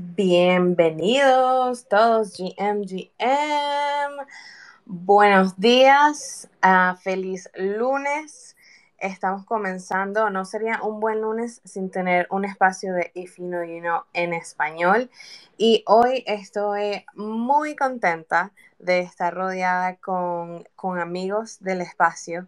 Bienvenidos todos GMGM. Buenos días, uh, feliz lunes. Estamos comenzando, no sería un buen lunes sin tener un espacio de If You Know You Know en español. Y hoy estoy muy contenta de estar rodeada con, con amigos del espacio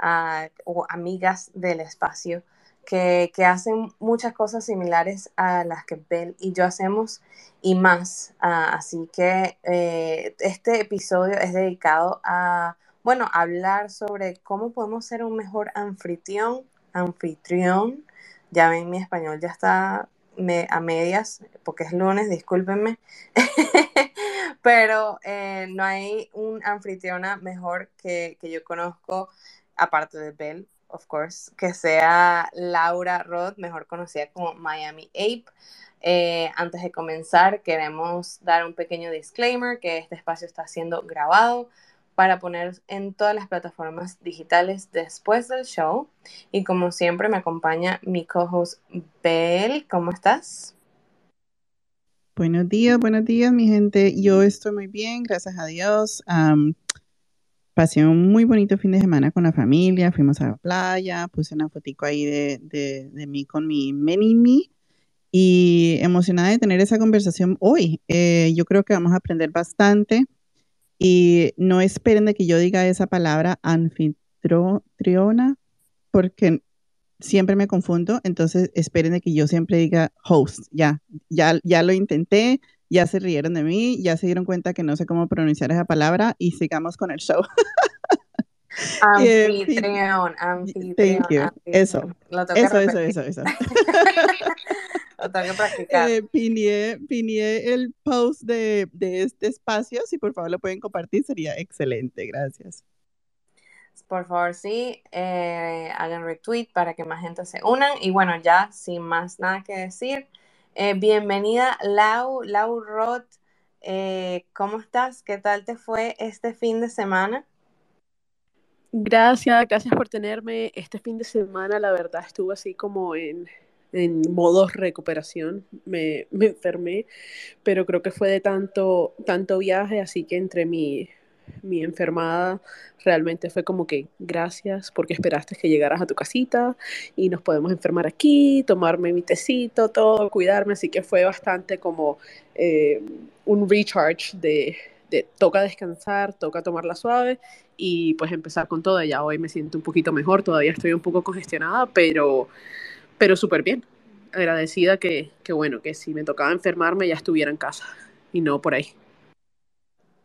uh, o amigas del espacio que, hacen muchas cosas similares a las que Bell y yo hacemos y más. Ah, así que eh, este episodio es dedicado a, bueno, hablar sobre cómo podemos ser un mejor anfitrión, anfitrión. Ya ven, mi español ya está a medias, porque es lunes, discúlpenme. Pero eh, no hay un anfitriona mejor que, que yo conozco, aparte de Bell, of course, que sea Laura Roth, mejor conocida como Miami Ape. Eh, antes de comenzar, queremos dar un pequeño disclaimer que este espacio está siendo grabado para poner en todas las plataformas digitales después del show. Y como siempre me acompaña mi co-host Belle. ¿Cómo estás? Buenos días, buenos días, mi gente. Yo estoy muy bien, gracias a Dios pasé un muy bonito fin de semana con la familia, fuimos a la playa, puse una fotico ahí de, de, mí con mi mini me y emocionada de tener esa conversación hoy. Eh, yo creo que vamos a aprender bastante y no esperen de que yo diga esa palabra anfitriona porque siempre me confundo, entonces esperen de que yo siempre diga host, ya, ya, ya lo intenté, ya se rieron de mí, ya se dieron cuenta que no sé cómo pronunciar esa palabra y sigamos con el show. Anfitrión, anfitrión. Thank you. Eso. Eso, eso, eso, eso, Lo tengo que practicar. Eh, pineé, el post de, de, este espacio. Si por favor lo pueden compartir, sería excelente. Gracias. Por favor, sí, eh, hagan retweet para que más gente se unan. Y bueno, ya sin más nada que decir, eh, bienvenida Lau, Lau Roth. Eh, ¿Cómo estás? ¿Qué tal te fue este fin de semana? Gracias, gracias por tenerme. Este fin de semana, la verdad, estuve así como en, en modo recuperación. Me, me enfermé, pero creo que fue de tanto, tanto viaje, así que entre mi, mi enfermada realmente fue como que gracias porque esperaste que llegaras a tu casita y nos podemos enfermar aquí, tomarme mi tecito, todo, cuidarme, así que fue bastante como eh, un recharge de, de, toca descansar, toca tomarla suave y pues empezar con todo. Ya hoy me siento un poquito mejor, todavía estoy un poco congestionada, pero, pero súper bien. Agradecida que, que, bueno, que si me tocaba enfermarme ya estuviera en casa y no por ahí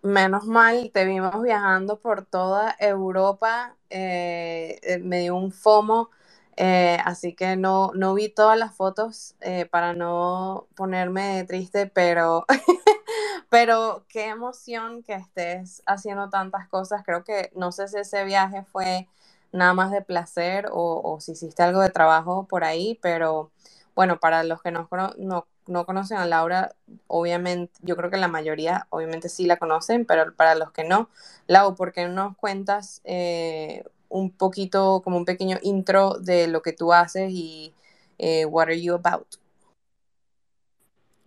menos mal, te vimos viajando por toda Europa, eh, eh, me dio un FOMO, eh, así que no, no vi todas las fotos para no ponerme triste, pero, pero qué emoción que estés haciendo tantas cosas. Creo que no sé si ese viaje fue nada más de placer o, si hiciste algo de trabajo por ahí, pero bueno, para los que no, no no conocen a Laura, obviamente, yo creo que la mayoría obviamente sí la conocen, pero para los que no, Lau, ¿por qué no nos cuentas eh, un poquito, como un pequeño intro de lo que tú haces y eh, what are you about?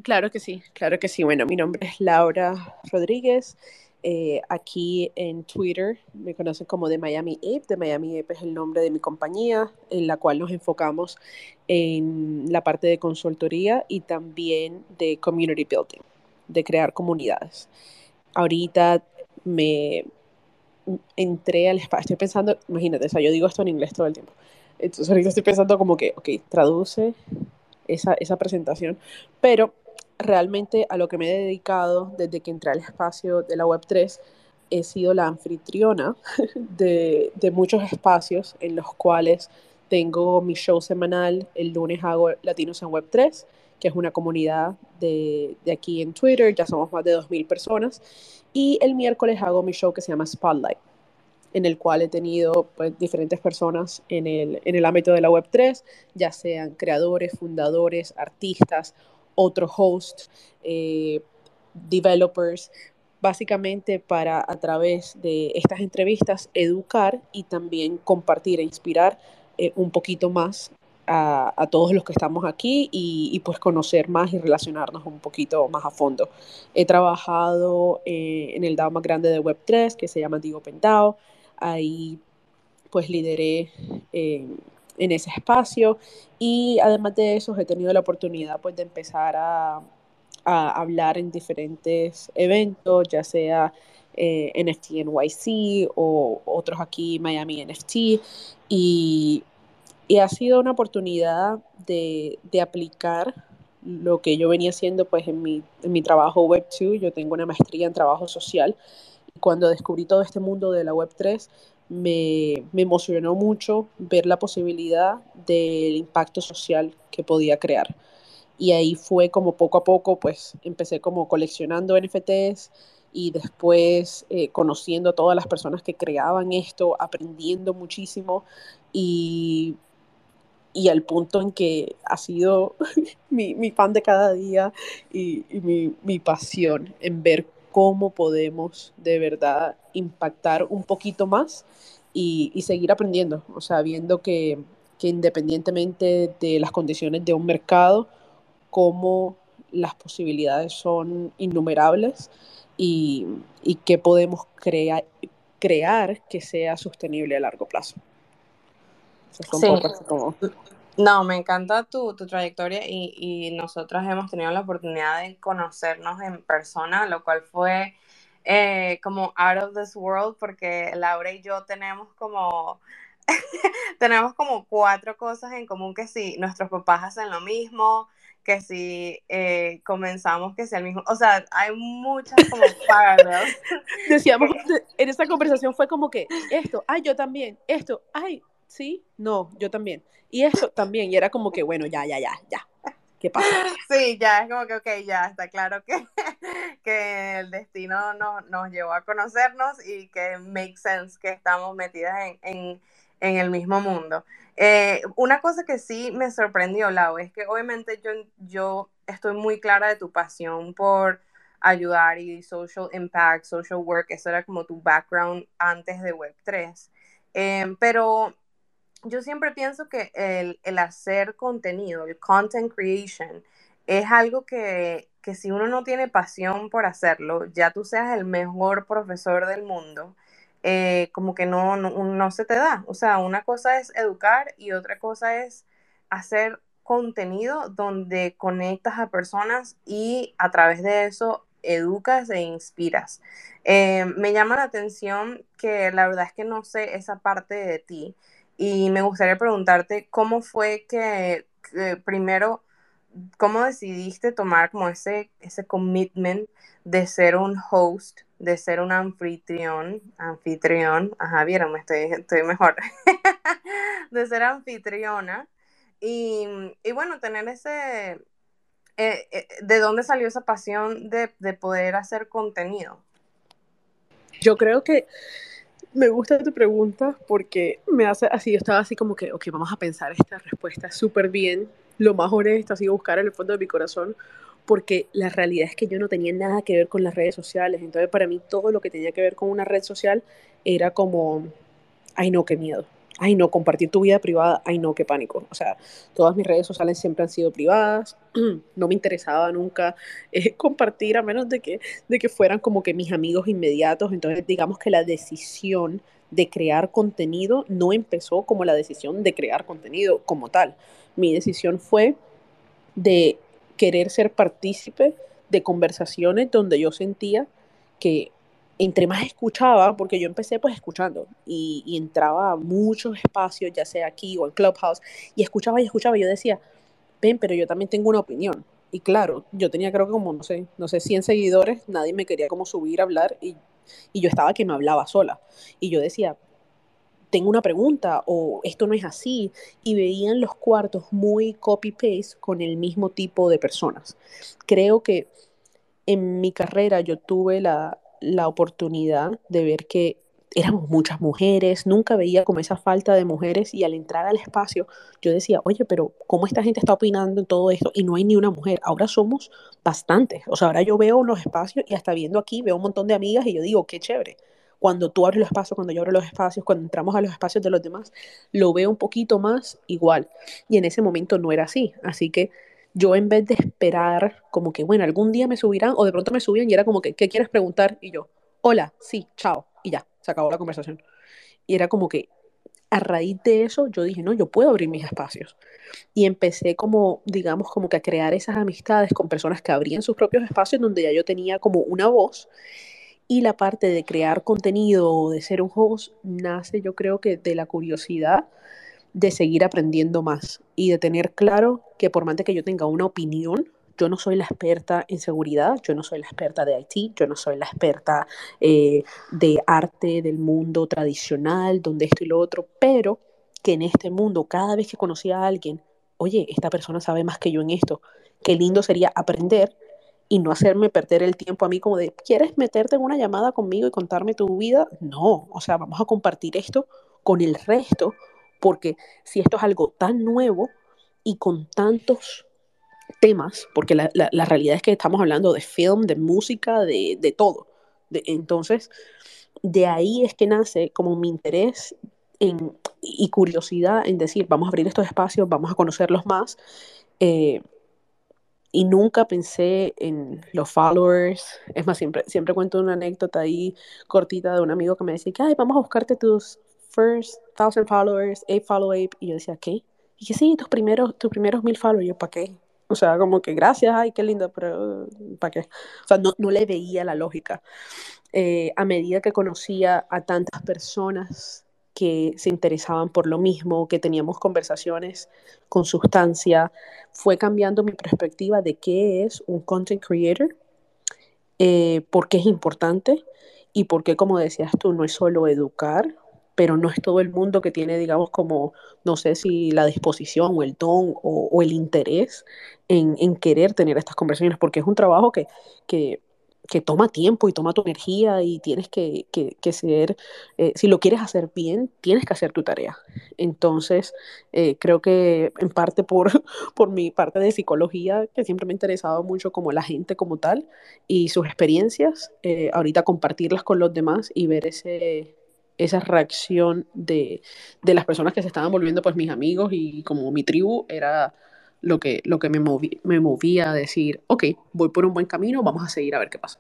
Claro que sí, claro que sí. Bueno, mi nombre es Laura Rodríguez. Eh, aquí en Twitter me conocen como de Miami Ape. De Miami Ape es el nombre de mi compañía, en la cual nos enfocamos en la parte de consultoría y también de community building, de crear comunidades. Ahorita me entré al espacio, estoy pensando, imagínate, o sea, yo digo esto en inglés todo el tiempo. Entonces ahorita estoy pensando como que, ok, traduce esa, esa presentación, pero realmente a lo que me he dedicado desde que entré al espacio de la Web3 he sido la anfitriona de, muchos espacios en los cuales tengo mi show semanal. El lunes hago Latinos en Web3, que es una comunidad de, aquí en Twitter, ya somos más de 2.000 personas. Y el miércoles hago mi show que se llama Spotlight, en el cual he tenido pues, diferentes personas en el, en el ámbito de la Web3, ya sean creadores, fundadores, artistas otro host, eh, developers, básicamente para a través de estas entrevistas educar y también compartir e inspirar eh, un poquito más a, todos los que estamos aquí y, pues conocer más y relacionarnos un poquito más a fondo. He trabajado eh, en el DAO más grande de Web3 que se llama Digo Pentao. Ahí pues lideré eh, en ese espacio y además de eso he tenido la oportunidad pues de empezar a, a hablar en diferentes eventos, ya sea eh, NFT NYC o otros aquí Miami NFT y y ha sido una oportunidad de, de aplicar lo que yo venía haciendo pues en mi, en mi trabajo Web 2. Yo tengo una maestría en trabajo social. Y cuando descubrí todo este mundo de la Web 3, me, me emocionó mucho ver la posibilidad del impacto social que podía crear. Y ahí fue como poco a poco, pues empecé como coleccionando NFTs y después eh, conociendo a todas las personas que creaban esto, aprendiendo muchísimo y y al punto en que ha sido mi, mi pan de cada día y, mi, mi, pasión en ver cómo podemos de verdad impactar un poquito más y, y seguir aprendiendo, o sea, viendo que, que, independientemente de las condiciones de un mercado, cómo las posibilidades son innumerables y, y que podemos crear crear que sea sostenible a largo plazo. Sí. No, me encanta tu, tu trayectoria y, y nosotros hemos tenido la oportunidad de conocernos en persona, lo cual fue eh, como out of this world porque Laura y yo tenemos como tenemos como cuatro cosas en común que si nuestros papás hacen lo mismo, que si eh, comenzamos que sea el mismo, o sea, hay muchas como paralelas. Decíamos, en esta conversación fue como que esto, ay, yo también, esto, ay, sí, no, yo también. Y eso también, y era como que, bueno, ya, ya, ya, ya. Sí, ya es como que, ok, ya está claro que, que el destino no, nos llevó a conocernos y que make sense que estamos metidas en, en, en el mismo mundo. Eh, una cosa que sí me sorprendió, Lau, es que obviamente yo, yo estoy muy clara de tu pasión por ayudar y social impact, social work, eso era como tu background antes de Web3. Eh, pero yo siempre pienso que el, hacer contenido, el content creation, es algo que, si uno no tiene pasión por hacerlo, ya tú seas el mejor profesor del mundo, eh, como que no, no, se te da. O sea, una cosa es educar y otra cosa es hacer contenido donde conectas a personas y a través de eso educas e inspiras. Eh, me llama la atención que la verdad es que no sé esa parte de ti. Y me gustaría preguntarte cómo fue que, primero, cómo decidiste tomar como ese, ese commitment de ser un host, de ser un anfitrión, anfitrión, ajá, vieron, estoy, estoy mejor, de ser anfitriona. Y, y bueno, tener ese, eh, eh, ¿de dónde salió esa pasión de, de poder hacer contenido? Yo creo que me gusta tu pregunta porque me hace así, yo estaba así como que, ok, vamos a pensar esta respuesta súper bien, lo más honesto, así buscar en el fondo de mi corazón, porque la realidad es que yo no tenía nada que ver con las redes sociales, entonces para mí todo lo que tenía que ver con una red social era como, ay no, qué miedo, ay no, compartir tu vida privada, ay no, qué pánico. O sea, todas mis redes sociales siempre han sido privadas, no me interesaba nunca eh, compartir a menos de que, de que fueran como que mis amigos inmediatos. Entonces, digamos que la decisión de crear contenido no empezó como la decisión de crear contenido como tal. Mi decisión fue de querer ser partícipe de conversaciones donde yo sentía que entre más escuchaba, porque yo empecé pues escuchando y, entraba a muchos espacios, ya sea aquí o en Clubhouse, y escuchaba y escuchaba, yo decía, ven, pero yo también tengo una opinión. Y claro, yo tenía creo que como, no sé, no sé, 100 seguidores, nadie me quería como subir a hablar y, y yo estaba que me hablaba sola. Y yo decía, tengo una pregunta o esto no es así. Y veían los cuartos muy copy-paste con el mismo tipo de personas. Creo que en mi carrera yo tuve la, la oportunidad de ver que éramos muchas mujeres, nunca veía como esa falta de mujeres y al entrar al espacio yo decía, oye, pero ¿cómo esta gente está opinando en todo esto? Y no hay ni una mujer, ahora somos bastantes, o sea, ahora yo veo los espacios y hasta viendo aquí veo un montón de amigas y yo digo, qué chévere, cuando tú abres los espacios, cuando yo abro los espacios, cuando entramos a los espacios de los demás, lo veo un poquito más igual. Y en ese momento no era así. Así que yo en vez de esperar como que, bueno, algún día me subirán o de pronto me subían y era como que, ¿qué quieres preguntar? Y yo, hola, sí, chao. Y ya, se acabó la conversación. Y era como que a raíz de eso yo dije, no, yo puedo abrir mis espacios. Y empecé como, digamos, como que a crear esas amistades con personas que abrían sus propios espacios donde ya yo tenía como una voz. Y la parte de crear contenido o de ser un host nace yo creo que de la curiosidad de seguir aprendiendo más y de tener claro que por más que yo tenga una opinión, yo no soy la experta en seguridad, yo no soy la experta de IT, yo no soy la experta eh, de arte del mundo tradicional, donde esto y lo otro, pero que en este mundo, cada vez que conocí a alguien, oye, esta persona sabe más que yo en esto, qué lindo sería aprender y no hacerme perder el tiempo a mí como de, ¿quieres meterte en una llamada conmigo y contarme tu vida? No, o sea, vamos a compartir esto con el resto, porque si esto es algo tan nuevo y con tantos temas, porque la, la, realidad es que estamos hablando de film, de música, de, de todo. De, entonces, de ahí es que nace como mi interés en, y curiosidad en decir, vamos a abrir estos espacios, vamos a conocerlos más. Eh, y nunca pensé en los followers. Es más, siempre, siempre cuento una anécdota ahí cortita de un amigo que me decía ay, vamos a buscarte tus first thousand followers, eight follow eight. Y yo decía, ¿qué? Y que sí, tus primeros, tus primeros mil followers. Yo, ¿para qué? O sea, como que gracias, ay, qué lindo, pero ¿para qué? O sea, no, no le veía la lógica. Eh, a medida que conocía a tantas personas que se interesaban por lo mismo, que teníamos conversaciones con sustancia, fue cambiando mi perspectiva de qué es un content creator, eh, por qué es importante y por qué, como decías tú, no es solo educar, pero no es todo el mundo que tiene, digamos, como, no sé si la disposición o el don o, el interés en, querer tener estas conversaciones, porque es un trabajo que, que, toma tiempo y toma tu energía y tienes que, que, que ser, eh, si lo quieres hacer bien, tienes que hacer tu tarea. Entonces, eh, creo que en parte por, por mi parte de psicología, que siempre me ha interesado mucho como la gente como tal y sus experiencias, eh, ahorita compartirlas con los demás y ver ese, esa reacción de, de, las personas que se estaban volviendo pues mis amigos y como mi tribu era lo que, lo que me, movía a decir, ok, voy por un buen camino, vamos a seguir a ver qué pasa.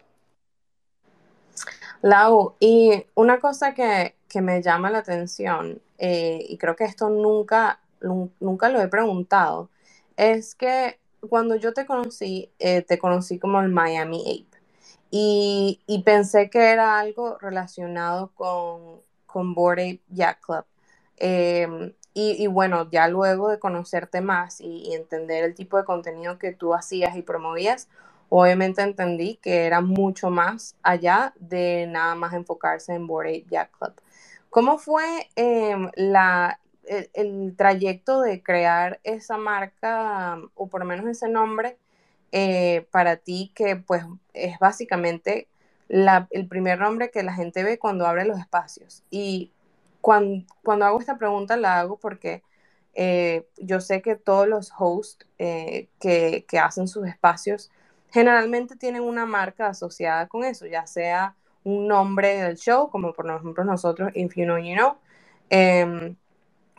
Lau, y una cosa que, que me llama la atención, eh, y creo que esto nunca, nunca lo he preguntado, es que cuando yo te conocí, eh, te conocí como el Miami Ape. Y, y, pensé que era algo relacionado con, con Board Ape Yacht Club. Em, y, bueno, ya luego de conocerte más y, entender el tipo de contenido que tú hacías y promovías, obviamente entendí que era mucho más allá de nada más enfocarse en Board Ape Yacht Club. ¿Cómo fue em, la, el, trayecto de crear esa marca o por lo menos ese nombre eh, para ti que pues es básicamente el primer nombre que la gente ve cuando abre los espacios. Y cuando, cuando hago esta pregunta la hago porque eh, yo sé que todos los hosts eh, que, que, hacen sus espacios generalmente tienen una marca asociada con eso, ya sea un nombre del show, como por ejemplo nosotros, If You Know, You Know. Em,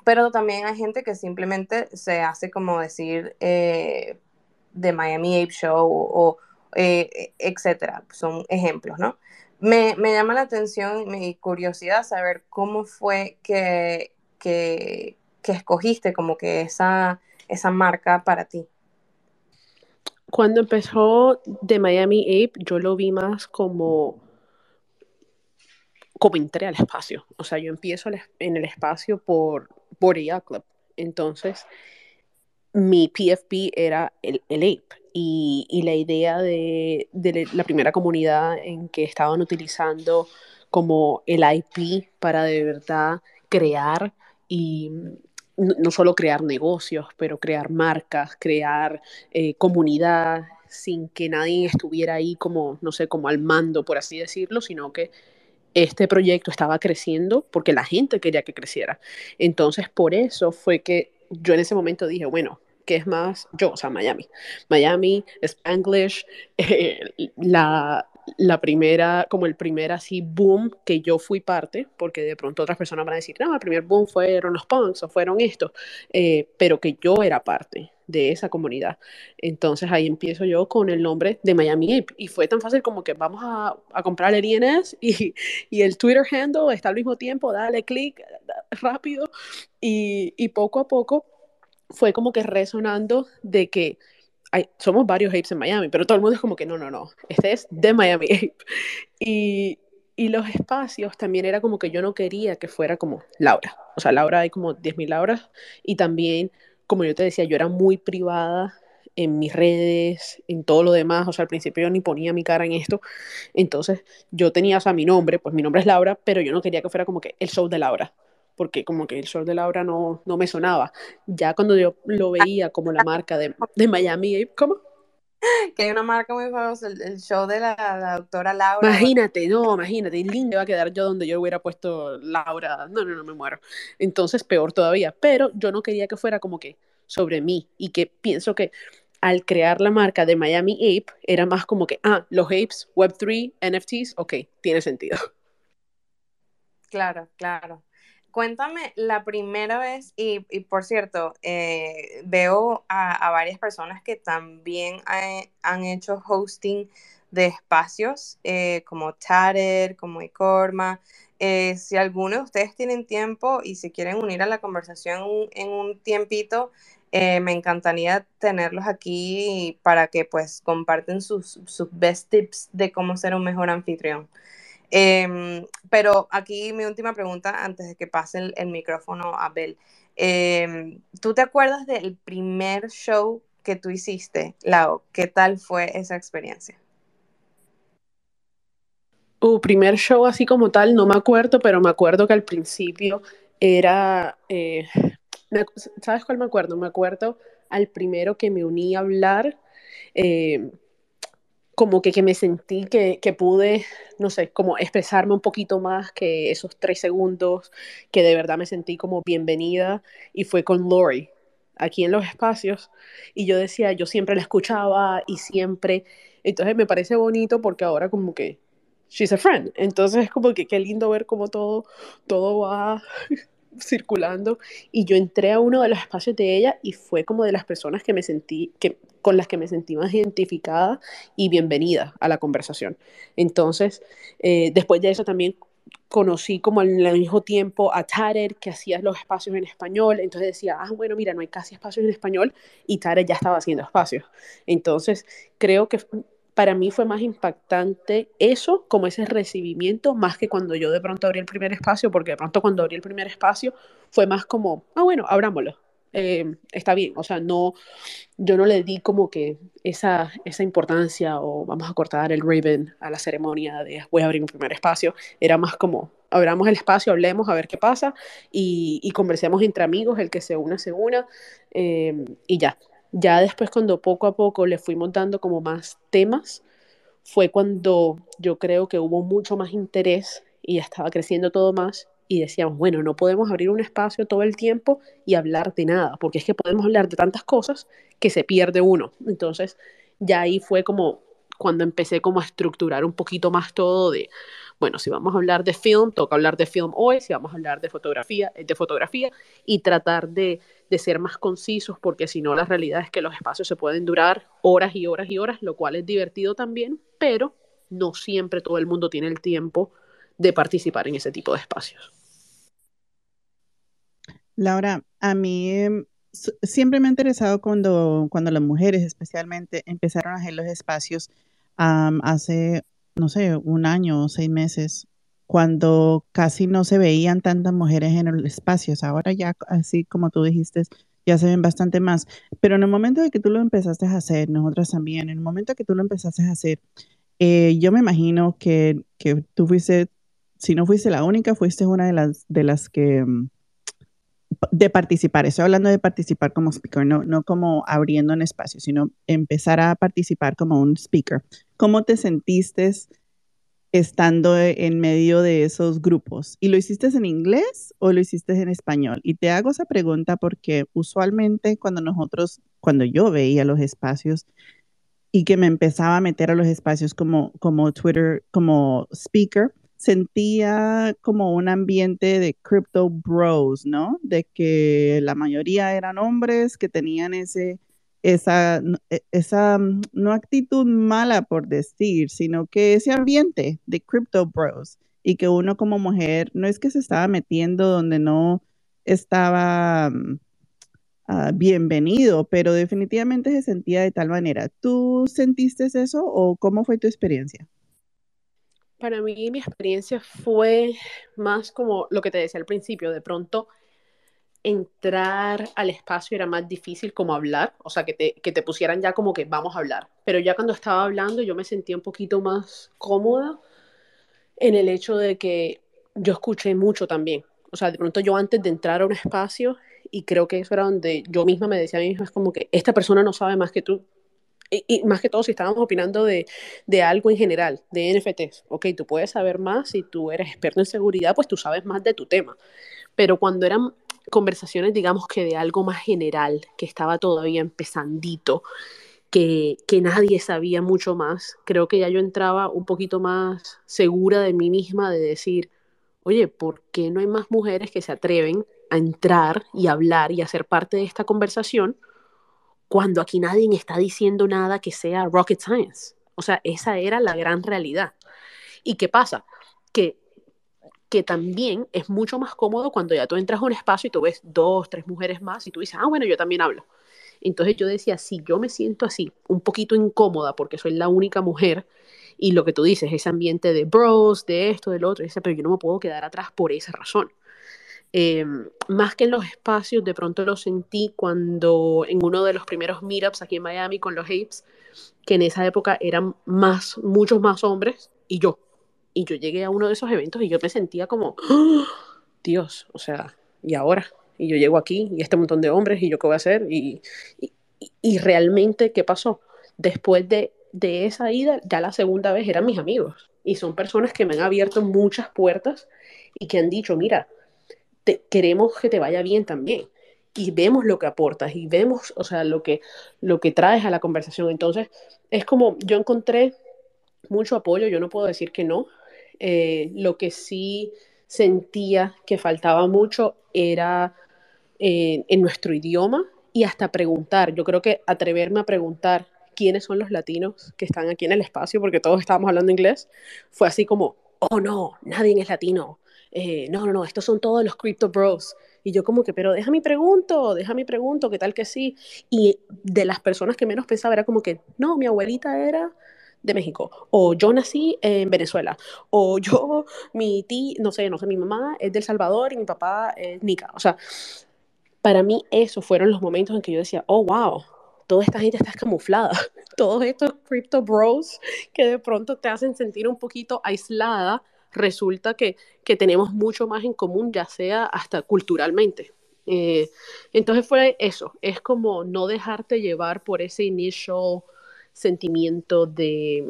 pero también hay gente que simplemente se hace como decir eh, de Miami Ape Show o, eh, etcétera. Son ejemplos, ¿no? Me, llama la atención, mi curiosidad saber cómo fue que, que, escogiste como que esa, esa marca para ti. Cuando empezó de Miami Ape, yo lo vi más como como entré al espacio. O sea, yo empiezo en el espacio por Borea Club. Entonces, mi PFP era el, el Ape y, la idea de, la primera comunidad en que estaban utilizando como el IP para de verdad crear y no solo crear negocios, pero crear marcas, crear eh, comunidad sin que nadie estuviera ahí como, no sé, como al mando, por así decirlo, sino que este proyecto estaba creciendo porque la gente quería que creciera. Entonces, por eso fue que yo en ese momento dije, bueno, que es más yo, o sea, Miami. Miami, Spanglish, eh, la, la primera, como el primer así boom que yo fui parte, porque de pronto otras personas van a decir, no, el primer boom fueron los punks o fueron estos, eh, pero que yo era parte de esa comunidad. Entonces ahí empiezo yo con el nombre de Miami Ape y fue tan fácil como que vamos a, a comprar el INS y, y, el Twitter handle está al mismo tiempo, dale clic rápido y, y poco a poco fue como que resonando de que hay, somos varios apes en Miami, pero todo el mundo es como que no, no, no, este es de Miami Ape. Y, y los espacios también era como que yo no quería que fuera como Laura. O sea, Laura hay como 10.000 Lauras y también, como yo te decía, yo era muy privada en mis redes, en todo lo demás, o sea, al principio yo ni ponía mi cara en esto, entonces yo tenía, o sea, mi nombre, pues mi nombre es Laura, pero yo no quería que fuera como que el show de Laura, porque como que el show de Laura no, no me sonaba. Ya cuando yo lo veía como la marca de, de Miami, ¿cómo? Que hay una marca muy famosa, el, el show de la, la, doctora Laura. Imagínate, no, imagínate, lindo va a quedar yo donde yo hubiera puesto Laura. No, no, no, me muero. Entonces, peor todavía. Pero yo no quería que fuera como que sobre mí y que pienso que al crear la marca de Miami Ape era más como que, ah, los apes, Web3, NFTs, ok, tiene sentido. Claro, claro. Cuéntame la primera vez, y, y por cierto, eh, veo a, a, varias personas que también ha, han hecho hosting de espacios, eh, como Tatter, como Icorma. Eh, si alguno de ustedes tienen tiempo y se quieren unir a la conversación en un tiempito, eh, me encantaría tenerlos aquí para que pues comparten sus, sus best tips de cómo ser un mejor anfitrión. Eh, pero aquí mi última pregunta antes de que pase el, micrófono a Bel. Eh, ¿Tú te acuerdas del primer show que tú hiciste, Lau? ¿Qué tal fue esa experiencia? Uh, primer show así como tal, no me acuerdo, pero me acuerdo que al principio era, eh, ¿sabes cuál me acuerdo? Me acuerdo al primero que me uní a hablar, eh, como que, que me sentí que, que, pude, no sé, como expresarme un poquito más que esos tres segundos, que de verdad me sentí como bienvenida y fue con Lori aquí en los espacios. Y yo decía, yo siempre la escuchaba y siempre, entonces me parece bonito porque ahora como que she's a friend, entonces es como que qué lindo ver cómo todo, todo va circulando y yo entré a uno de los espacios de ella y fue como de las personas que me sentí que con las que me sentí más identificada y bienvenida a la conversación. Entonces, eh, después de eso también conocí como al mismo tiempo a Tarer, que hacía los espacios en español, entonces decía, ah, bueno, mira, no hay casi espacios en español, y Tarer ya estaba haciendo espacios. Entonces, creo que para mí fue más impactante eso, como ese recibimiento, más que cuando yo de pronto abrí el primer espacio, porque de pronto cuando abrí el primer espacio fue más como, ah, bueno, abrámoslo. Eh, está bien, o sea, no, yo no le di como que esa, esa importancia o vamos a cortar el ribbon a la ceremonia de voy a abrir un primer espacio, era más como abramos el espacio, hablemos a ver qué pasa y, conversemos entre amigos, el que se una, se una eh, y ya, ya después cuando poco a poco le fuimos dando como más temas, fue cuando yo creo que hubo mucho más interés y ya estaba creciendo todo más y decíamos, bueno, no podemos abrir un espacio todo el tiempo y hablar de nada, porque es que podemos hablar de tantas cosas que se pierde uno. Entonces, ya ahí fue como cuando empecé como a estructurar un poquito más todo de, bueno, si vamos a hablar de film, toca hablar de film hoy, si vamos a hablar de fotografía, de fotografía y tratar de, de ser más concisos, porque si no, la realidad es que los espacios se pueden durar horas y horas y horas, lo cual es divertido también, pero no siempre todo el mundo tiene el tiempo de participar en ese tipo de espacios. Laura, a mí em, siempre me ha interesado cuando, cuando las mujeres especialmente empezaron a hacer los espacios hace, no sé, un año o seis meses, cuando casi no se veían tantas mujeres en los espacios. Ahora ya, así como tú dijiste, ya se ven bastante más. Pero en el momento de que tú lo empezaste a hacer, nosotras también, en el momento que tú lo empezaste a hacer, eh, yo me imagino que, que tú fuiste, si no fuiste la única, fuiste una de las, de las que mm, de participar, estoy hablando de participar como speaker, no, no como abriendo un espacio, sino empezar a participar como un speaker. ¿Cómo te sentiste estando en medio de esos grupos? ¿Y lo hiciste en inglés o lo hiciste en español? Y te hago esa pregunta porque usualmente cuando nosotros, cuando yo veía los espacios, y que me empezaba a meter a los espacios como, como Twitter, como speaker, sentía como un ambiente de crypto bros, ¿no? De que la mayoría eran hombres que tenían ese, esa, e, esa, mm, no actitud mala por decir, sino que ese ambiente de crypto bros y que uno como mujer no es que se estaba metiendo donde no estaba mm, ah, bienvenido, pero definitivamente se sentía de tal manera. ¿Tú sentiste eso o cómo fue tu experiencia? Para mí mi experiencia fue más como lo que te decía al principio, de pronto entrar al espacio era más difícil como hablar, o sea, que te, que te pusieran ya como que vamos a hablar, pero ya cuando estaba hablando yo me sentía un poquito más cómoda en el hecho de que yo escuché mucho también, o sea, de pronto yo antes de entrar a un espacio, y creo que eso era donde yo misma me decía a mí misma, es como que esta persona no sabe más que tú, y, más que todo si estábamos opinando de, de, algo en general, de NFTs, ok, tú puedes saber más, si tú eres experto en seguridad, pues tú sabes más de tu tema. Pero cuando eran conversaciones, digamos que de algo más general, que estaba todavía empezandito, que, que nadie sabía mucho más, creo que ya yo entraba un poquito más segura de mí misma de decir, oye, ¿por qué no hay más mujeres que se atreven a entrar y hablar y a ser parte de esta conversación? cuando aquí nadie está diciendo nada que sea rocket science. O sea, esa era la gran realidad. ¿Y qué pasa? Que, que también es mucho más cómodo cuando ya tú entras a un espacio y tú ves dos, tres mujeres más y tú dices, ah, bueno, yo también hablo. Entonces yo decía, si yo me siento así, un poquito incómoda porque soy la única mujer y lo que tú dices, ese ambiente de bros, de esto, del otro, pero yo no me puedo quedar atrás por esa razón. Em, más que en los espacios, de pronto lo sentí cuando en uno de los primeros meetups aquí en Miami con los Apes, que en esa época eran más, muchos más hombres y yo. Y yo llegué a uno de esos eventos y yo me sentía como, ¡Oh! Dios, o sea, ¿y ahora? Y yo llego aquí y este montón de hombres y yo qué voy a hacer y, y, y realmente, ¿qué pasó? Después de, de esa ida, ya la segunda vez eran mis amigos y son personas que me han abierto muchas puertas y que han dicho, mira, queremos que te vaya bien también. Y vemos lo que aportas y vemos, o sea, lo que, lo que traes a la conversación. Entonces, es como yo encontré mucho apoyo, yo no puedo decir que no. Eh, lo que sí sentía que faltaba mucho era eh, en nuestro idioma y hasta preguntar. Yo creo que atreverme a preguntar quiénes son los latinos que están aquí en el espacio, porque todos estábamos hablando inglés, fue así como, oh no, nadie es latino, eh, no, no, no, estos son todos los crypto bros. Y yo como que, pero deja mi pregunto, deja mi pregunto, ¿qué tal que sí? Y de las personas que menos pensaba era como que, no, mi abuelita era de México, o yo nací en Venezuela, o yo, mi tía, no sé, no sé, mi mamá es del Salvador y mi papá es Nica. O sea, para mí esos fueron los momentos en que yo decía, oh, wow, toda esta gente está camuflada. Todos estos crypto bros que de pronto te hacen sentir un poquito aislada resulta que, tenemos mucho más en común, ya sea hasta culturalmente. Eh, entonces fue eso, es como no dejarte llevar por ese initial sentimiento de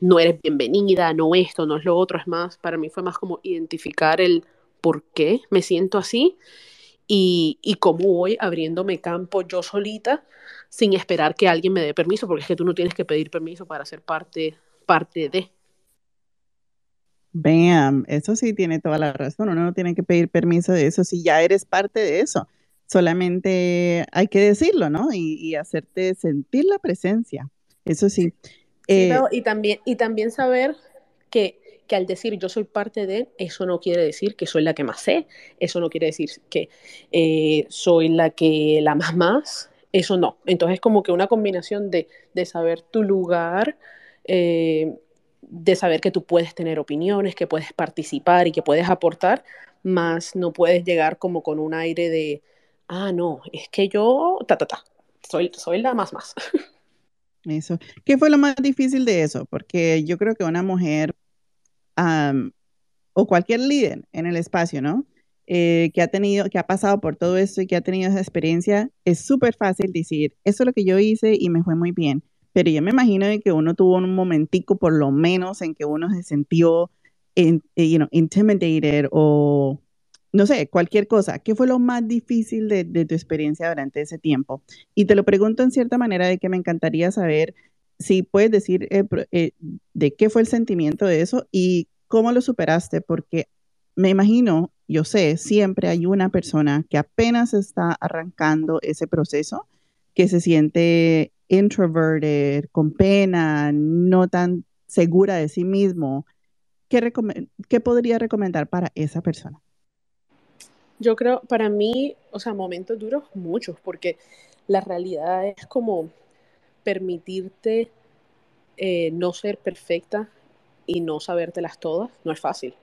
no eres bienvenida, no esto, no es lo otro, es más, para mí fue más como identificar el por qué me siento así y, y cómo voy abriéndome campo yo solita sin esperar que alguien me dé permiso, porque es que tú no tienes que pedir permiso para ser parte, parte de. Bam, eso sí tiene toda la razón. Uno no tiene que pedir permiso de eso si ya eres parte de eso. Solamente hay que decirlo, ¿no? Y, hacerte sentir la presencia. Eso sí. Eh, y, también, y también saber que, que, al decir yo soy parte de, eso no quiere decir que soy la que más sé, eso no quiere decir que eh, soy la que la más más, eso no. Entonces como que una combinación de, de saber tu lugar, eh, de saber que tú puedes tener opiniones, que puedes participar y que puedes aportar, más no puedes llegar como con un aire de, ah, no, es que yo, ta, ta, ta, soy, soy la más más. Eso. ¿Qué fue lo más difícil de eso? Porque yo creo que una mujer o cualquier líder en el espacio, ¿no? Eh, que ha tenido, que ha pasado por todo esto y que ha tenido esa experiencia, es súper fácil decir, eso es lo que yo hice y me fue muy bien. Pero yo me imagino que uno tuvo un momentico por lo menos en que uno se sintió in, you know, intimidated o no sé, cualquier cosa. ¿Qué fue lo más difícil de, tu experiencia durante ese tiempo? Y te lo pregunto en cierta manera de que me encantaría saber si puedes decir eh, eh, de qué fue el sentimiento de eso y cómo lo superaste, porque me imagino, yo sé, siempre hay una persona que apenas está arrancando ese proceso, que se siente introverted, con pena, no tan segura de sí mismo. ¿Qué, qué podría recomendar para esa persona? Yo creo, para mí, o sea, momentos duros, muchos, porque la realidad es como permitirte eh, no ser perfecta y no sabértelas todas, no es fácil.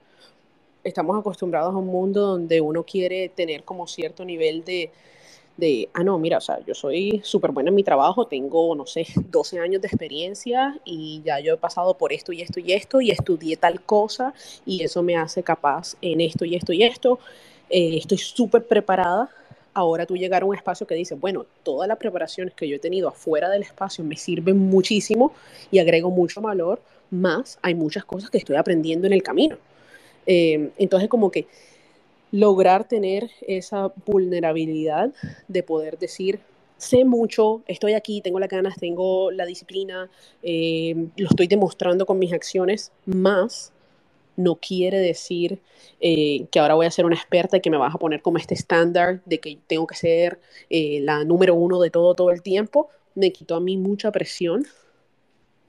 Estamos acostumbrados a un mundo donde uno quiere tener como cierto nivel de, de ah, no, mira, o sea, yo soy súper buena en mi trabajo, tengo, no sé, 12 años de experiencia y ya yo he pasado por esto y esto y esto y estudié tal cosa y eso me hace capaz en esto y esto y esto. Eh, estoy súper preparada. Ahora tú llegar a un espacio que dice, bueno, todas las preparaciones que yo he tenido afuera del espacio me sirven muchísimo y agrego mucho valor, más hay muchas cosas que estoy aprendiendo en el camino. Eh, entonces, como que lograr tener esa vulnerabilidad de poder decir, sé mucho, estoy aquí, tengo las ganas, tengo la disciplina, eh, lo estoy demostrando con mis acciones, más no quiere decir eh, que ahora voy a ser una experta y que me vas a poner como este estándar de que tengo que ser eh, la número uno de todo todo el tiempo. Me quitó a mí mucha presión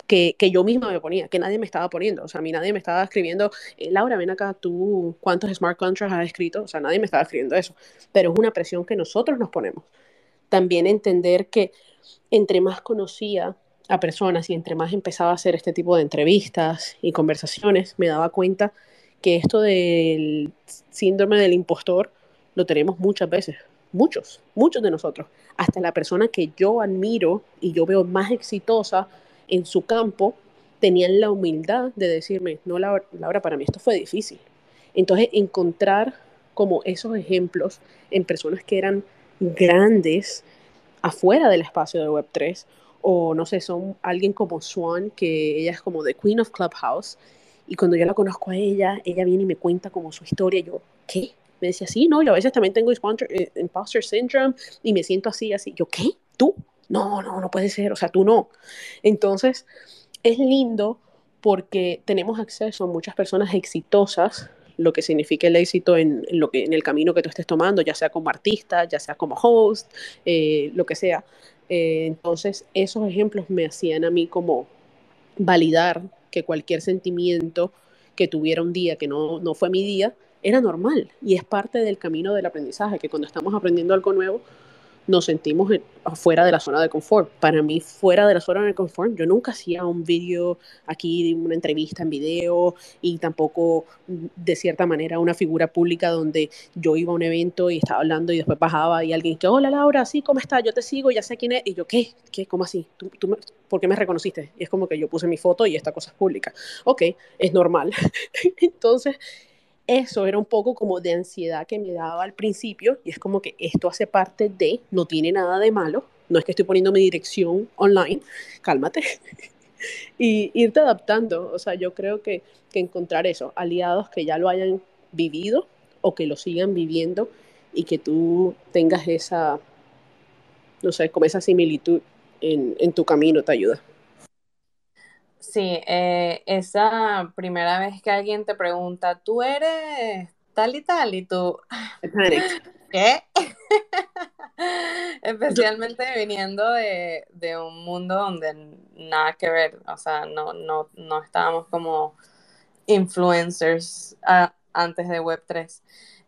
que, que, yo misma me ponía, que nadie me estaba poniendo. O sea, a mí nadie me estaba escribiendo, eh, Laura, ven acá, tú, ¿cuántos smart contracts has escrito? O sea, nadie me estaba escribiendo eso. Pero es una presión que nosotros nos ponemos. También entender que entre más conocía a personas y entre más empezaba a hacer este tipo de entrevistas y conversaciones, me daba cuenta que esto del síndrome del impostor lo tenemos muchas veces, muchos, muchos de nosotros. Hasta la persona que yo admiro y yo veo más exitosa en su campo, tenían la humildad de decirme, no, Laura, para mí esto fue difícil. Entonces, encontrar como esos ejemplos en personas que eran grandes afuera del espacio de Web3 o no sé, son alguien como Swan, que ella es como The Queen of Clubhouse, y cuando yo la conozco a ella, ella viene y me cuenta como su historia, yo, ¿qué? Me decía, sí, no, yo a veces también tengo eh, imposter syndrome y me siento así, así. Yo, ¿qué? ¿Tú? No, no, no puede ser, o sea, tú no. Entonces, es lindo porque tenemos acceso a muchas personas exitosas, lo que significa el éxito en, lo que, en el camino que tú estés tomando, ya sea como artista, ya sea como host, eh, lo que sea. Eh, entonces, esos ejemplos me hacían a mí como validar que cualquier sentimiento que tuviera un día que no, no fue mi día, era normal y es parte del camino del aprendizaje, que cuando estamos aprendiendo algo nuevo, nos sentimos fuera de la zona de confort. Para mí, fuera de la zona de confort, yo nunca hacía un vídeo aquí, una entrevista en video y tampoco de cierta manera una figura pública donde yo iba a un evento y estaba hablando y después bajaba y alguien que, hola Laura, sí, ¿cómo estás? Yo te sigo, ya sé quién es. Y yo, ¿qué? ¿Qué? ¿Cómo así? ¿Tú, tú ¿Por qué me reconociste? Y es como que yo puse mi foto y esta cosa es pública. Ok, es normal. Entonces, eso era un poco como de ansiedad que me daba al principio y es como que esto hace parte de, no tiene nada de malo, no es que estoy poniendo mi dirección online, cálmate. y irte adaptando, o sea, yo creo que, que encontrar eso, aliados que ya lo hayan vivido o que lo sigan viviendo y que tú tengas esa, no sé, como esa similitud en, en tu camino te ayuda. Sí, eh, esa primera vez que alguien te pregunta, tú eres tal y tal, y tú, ¿qué? Especialmente viniendo de, un mundo donde nada que ver, o sea, no, no, no estábamos como influencers ah, antes de Web3.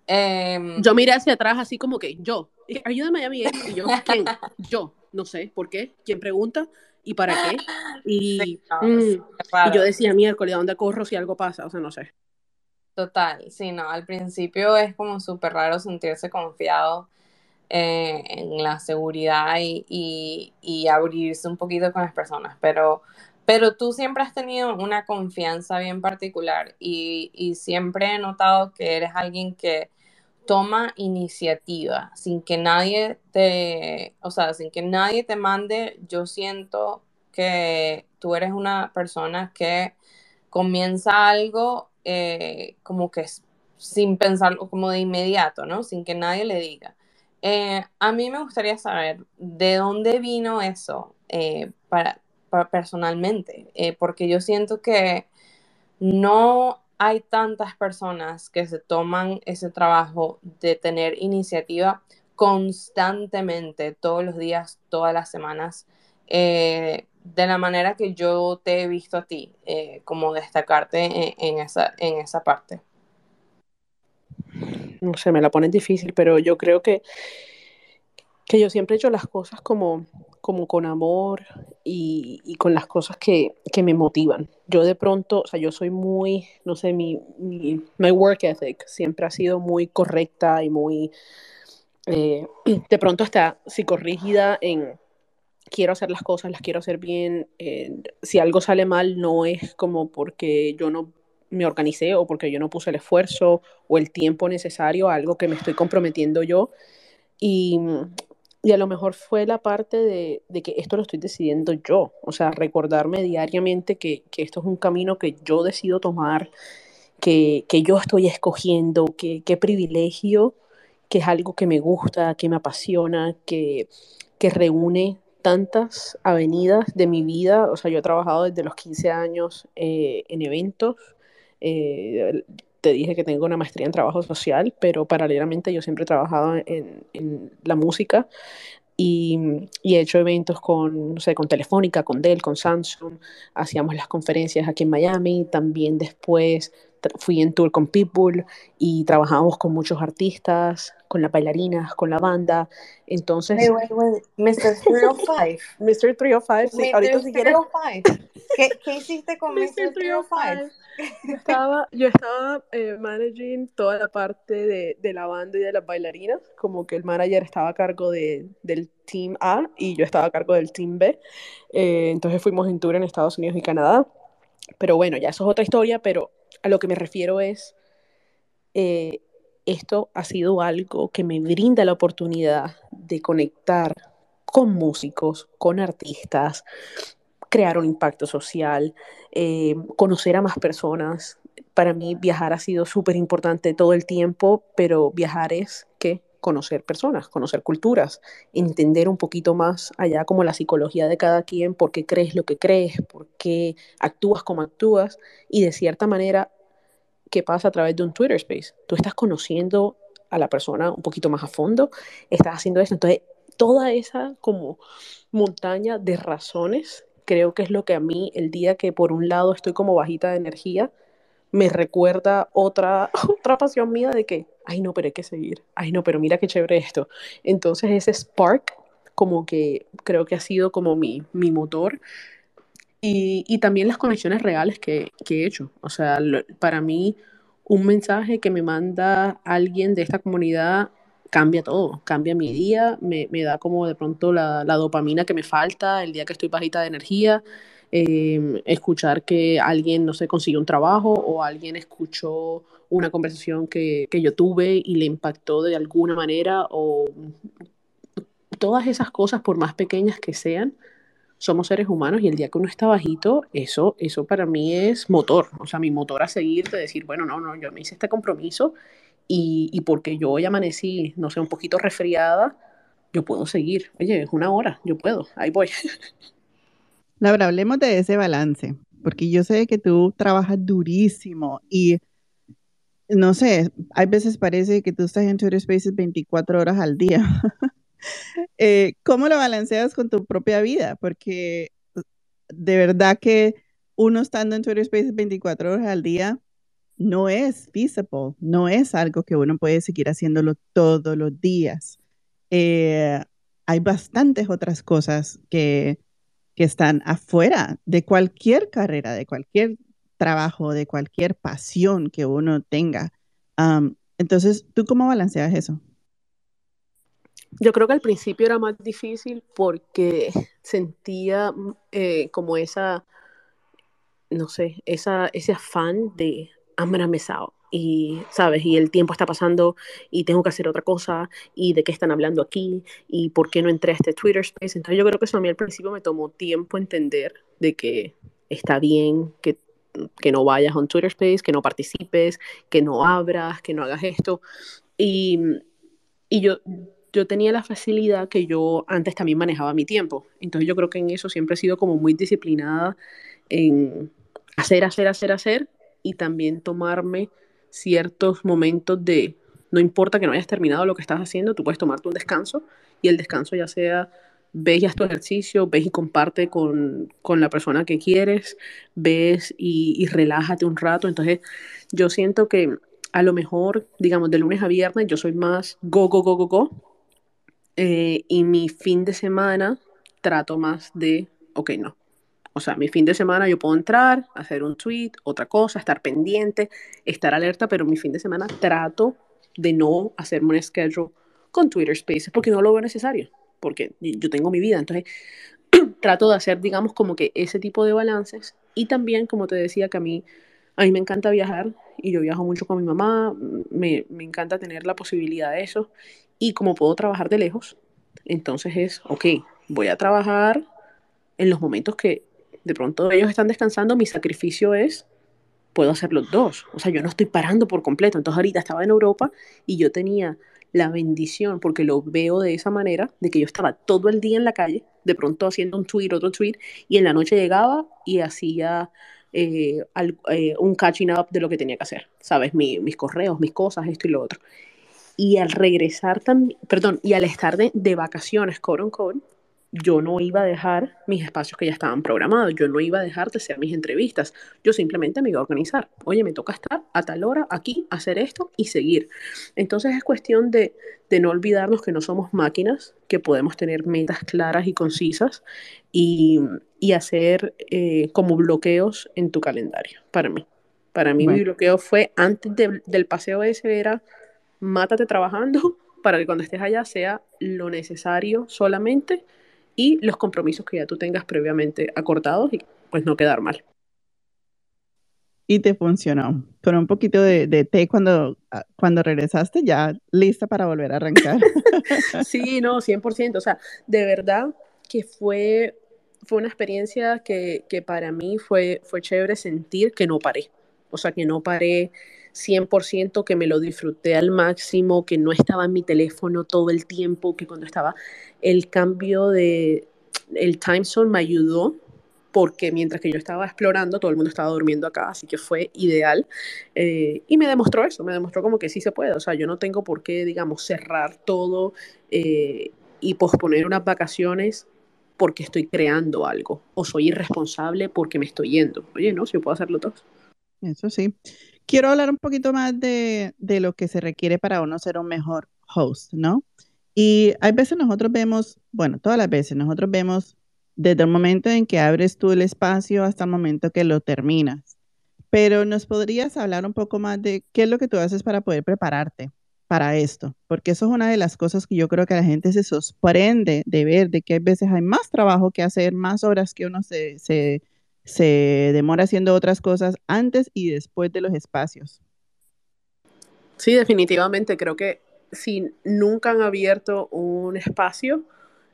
Em, yo miré hacia atrás así como que yo, ayúdame a mí, y yo, ¿quién? Yo, no sé, ¿por qué? ¿Quién pregunta? ¿Y para qué? Y, mm, y yo decía, miércoles, ¿a dónde corro si algo pasa? O sea, no sé. Total, sí, no, al principio es como súper raro sentirse confiado eh, en la seguridad y, y, abrirse un poquito con las personas, pero, pero tú siempre has tenido una confianza bien particular y, y siempre he notado que eres alguien que toma iniciativa sin que nadie te, o sea, sin que nadie te mande, yo siento que tú eres una persona que comienza algo eh, como que sin pensarlo, como de inmediato, ¿no? Sin que nadie le diga. Eh, a mí me gustaría saber de dónde vino eso, eh, para personalmente, porque yo siento que no hay tantas personas que se toman ese trabajo de tener iniciativa constantemente, todos los días, todas las semanas, eh, de la manera que yo te he visto a ti, eh, como destacarte en, esa, en esa parte. No sé, me la ponen difícil, pero yo creo que, que yo siempre he hecho las cosas como como con amor y, con las cosas que, me motivan. Yo de pronto, o sea, yo soy muy, no sé, mi, mi work ethic siempre ha sido muy correcta y muy, eh, de pronto hasta psicorrígida en quiero hacer las cosas, las quiero hacer bien. si algo sale mal, no es como porque yo no me organicé o porque yo no puse el esfuerzo o el tiempo necesario a algo que me estoy comprometiendo yo. Y y a lo mejor fue la parte de, que esto lo estoy decidiendo yo, o sea, recordarme diariamente que, esto es un camino que yo decido tomar, que, yo estoy escogiendo, que qué privilegio, que es algo que me gusta, que me apasiona, que, que reúne tantas avenidas de mi vida, o sea, yo he trabajado desde los 15 años eh, en eventos, eh, te dije que tengo una maestría en trabajo social, pero paralelamente yo siempre he trabajado en, la música y, y, he hecho eventos con, no sé, con Telefónica, con Dell, con Samsung, hacíamos las conferencias aquí en Miami, también después fui en tour con Pitbull y trabajamos con muchos artistas, con las bailarinas, con la banda. Entonces. Wait, wait, Mr. 305. Mr. 305, sí, ahorita si quieres. ¿Qué, ¿Qué, hiciste con Mr. 305? Yo estaba, yo estaba eh, managing toda la parte de, de, la banda y de las bailarinas, como que el manager estaba a cargo de, del Team A y yo estaba a cargo del Team B. Eh, entonces fuimos en tour en Estados Unidos y Canadá. Pero bueno, ya eso es otra historia, pero a lo que me refiero es, eh, esto ha sido algo que me brinda la oportunidad de conectar con músicos, con artistas, crear un impacto social, eh, conocer a más personas. Para mí viajar ha sido súper importante todo el tiempo, pero viajar es conocer personas, conocer culturas, entender un poquito más allá como la psicología de cada quien, por qué crees lo que crees, por qué actúas como actúas y de cierta manera qué pasa a través de un Twitter Space. Tú estás conociendo a la persona un poquito más a fondo, estás haciendo eso. Entonces, toda esa como montaña de razones, creo que es lo que a mí, el día que por un lado estoy como bajita de energía, me recuerda otra, otra pasión mía de que, ay no, pero hay que seguir, ay no, pero mira qué chévere esto. Entonces ese spark como que creo que ha sido como mi, mi motor y, y, también las conexiones reales que, que he hecho. O sea, para mí un mensaje que me manda alguien de esta comunidad cambia todo, cambia mi día, me, me da como de pronto la, la, dopamina que me falta el día que estoy bajita de energía, em, escuchar que alguien, no sé, consiguió un trabajo o alguien escuchó una conversación que, que yo tuve y le impactó de alguna manera o todas esas cosas, por más pequeñas que sean, somos seres humanos y el día que uno está bajito, eso, eso para mí es motor, o sea, mi motor a seguir, de decir, bueno, no, no, yo me hice este compromiso y, y porque yo hoy amanecí, no sé, un poquito resfriada, yo puedo seguir. Oye, es una hora, yo puedo, ahí voy. Laura, hablemos de ese balance, porque yo sé que tú trabajas durísimo y no sé, hay veces parece que tú estás en Twitter Spaces 24 horas al día. Eh, ¿Cómo lo balanceas con tu propia vida? Porque de verdad que uno estando en Twitter Spaces 24 horas al día no es feasible, no es algo que uno puede seguir haciéndolo todos los días. Eh, hay bastantes otras cosas que, que están afuera de cualquier carrera, de cualquier trabajo, de cualquier pasión que uno tenga. entonces, ¿tú cómo balanceas eso? Yo creo que al principio era más difícil porque sentía eh, como esa, no sé, esa, ese afán de gonna miss out. Y, ¿sabes? Y el tiempo está pasando y tengo que hacer otra cosa y de qué están hablando aquí y por qué no entré a este Twitter Space. Entonces yo creo que eso a mí al principio me tomó tiempo entender de que está bien que, que no vayas a un Twitter Space, que no participes, que no abras, que no hagas esto. Y, y yo yo tenía la facilidad que yo antes también manejaba mi tiempo. Entonces yo creo que en eso siempre he sido como muy disciplinada en hacer, hacer, hacer, hacer y también tomarme ciertos momentos de, no importa que no hayas terminado lo que estás haciendo, tú puedes tomarte un descanso y el descanso ya sea ves y haz tu ejercicio, ves y comparte con, con la persona que quieres, ves y, y, relájate un rato. Entonces, yo siento que a lo mejor, digamos, de lunes a viernes, yo soy más go, go, go, go, go. Eh, y mi fin de semana trato más de, ok, no. O sea, mi fin de semana yo puedo entrar, hacer un tweet, otra cosa, estar pendiente, estar alerta, pero mi fin de semana trato de no hacerme un schedule con Twitter Spaces porque no lo veo necesario, porque yo tengo mi vida. Entonces, trato de hacer, digamos, como que ese tipo de balances. Y también, como te decía, que a mí, a mí me encanta viajar y yo viajo mucho con mi mamá, me, me encanta tener la posibilidad de eso. Y como puedo trabajar de lejos, entonces es, ok, voy a trabajar en los momentos que de pronto ellos están descansando, mi sacrificio es puedo hacer los dos. O sea, yo no estoy parando por completo. Entonces ahorita estaba en Europa y yo tenía la bendición, porque lo veo de esa manera, de que yo estaba todo el día en la calle, de pronto haciendo un tweet, otro tweet, y en la noche llegaba y hacía eh, eh, un catching up de lo que tenía que hacer, ¿sabes? mis correos, mis cosas, esto y lo otro. Y al regresar también, perdón, y al estar de, de vacaciones, quote unquote, yo no iba a dejar mis espacios que ya estaban programados, yo no iba a dejar de hacer mis entrevistas, yo simplemente me iba a organizar. Oye, me toca estar a tal hora aquí, hacer esto y seguir. Entonces es cuestión de, de no olvidarnos que no somos máquinas, que podemos tener metas claras y concisas y, y hacer eh, como bloqueos en tu calendario, para mí. Para mí mi bloqueo fue antes de, del paseo ese, era mátate trabajando para que cuando estés allá sea lo necesario solamente y los compromisos que ya tú tengas previamente acordados y pues no quedar mal. Y te funcionó. Con un poquito de, de té cuando, ah, cuando regresaste, ya lista para volver a arrancar. sí, no, 100%. O sea, de verdad que fue, fue una experiencia que, que para mí fue, fue chévere sentir que no paré. O sea, que no paré 100%, que me lo disfruté al máximo, que no estaba en mi teléfono todo el tiempo, que cuando estaba el cambio de el time zone me ayudó porque mientras que yo estaba explorando, todo el mundo estaba durmiendo acá, así que fue ideal. Eh, y me demostró eso, me demostró como que sí se puede. O sea, yo no tengo por qué, digamos, cerrar todo eh, y posponer unas vacaciones porque estoy creando algo o soy irresponsable porque me estoy yendo. Oye, no, si yo puedo hacerlo todo. Eso sí. Quiero hablar un poquito más de, de lo que se requiere para uno ser un mejor host, ¿no? Y hay veces nosotros vemos, bueno, todas las veces nosotros vemos desde el momento en que abres tú el espacio hasta el momento que lo terminas. Pero nos podrías hablar un poco más de qué es lo que tú haces para poder prepararte para esto, porque eso es una de las cosas que yo creo que la gente se sorprende de ver, de que a veces hay más trabajo que hacer, más horas que uno se, se, se demora haciendo otras cosas antes y después de los espacios. Sí, definitivamente, creo que si nunca han abierto un espacio,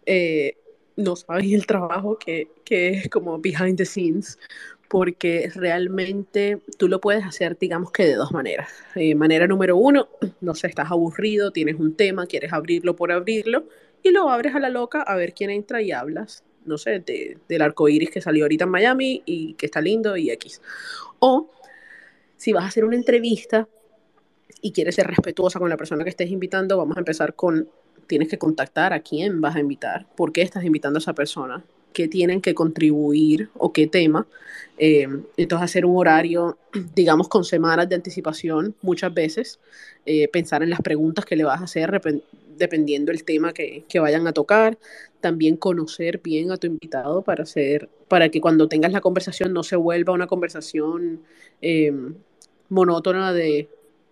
eh, no saben el trabajo que, que, es como behind the scenes, porque realmente tú lo puedes hacer, digamos que de dos maneras. Eh, manera número uno, no sé, estás aburrido, tienes un tema, quieres abrirlo por abrirlo, y lo abres a la loca a ver quién entra y hablas, no sé, de, del arco iris que salió ahorita en Miami y que está lindo y X. O si vas a hacer una entrevista, y quieres ser respetuosa con la persona que estés invitando, vamos a empezar con, tienes que contactar a quién vas a invitar, por qué estás invitando a esa persona, qué tienen que contribuir o qué tema. Eh, entonces hacer un horario, digamos, con semanas de anticipación muchas veces, eh, pensar en las preguntas que le vas a hacer dependiendo del tema que, que, vayan a tocar, también conocer bien a tu invitado para, hacer, para que cuando tengas la conversación no se vuelva una conversación eh, monótona de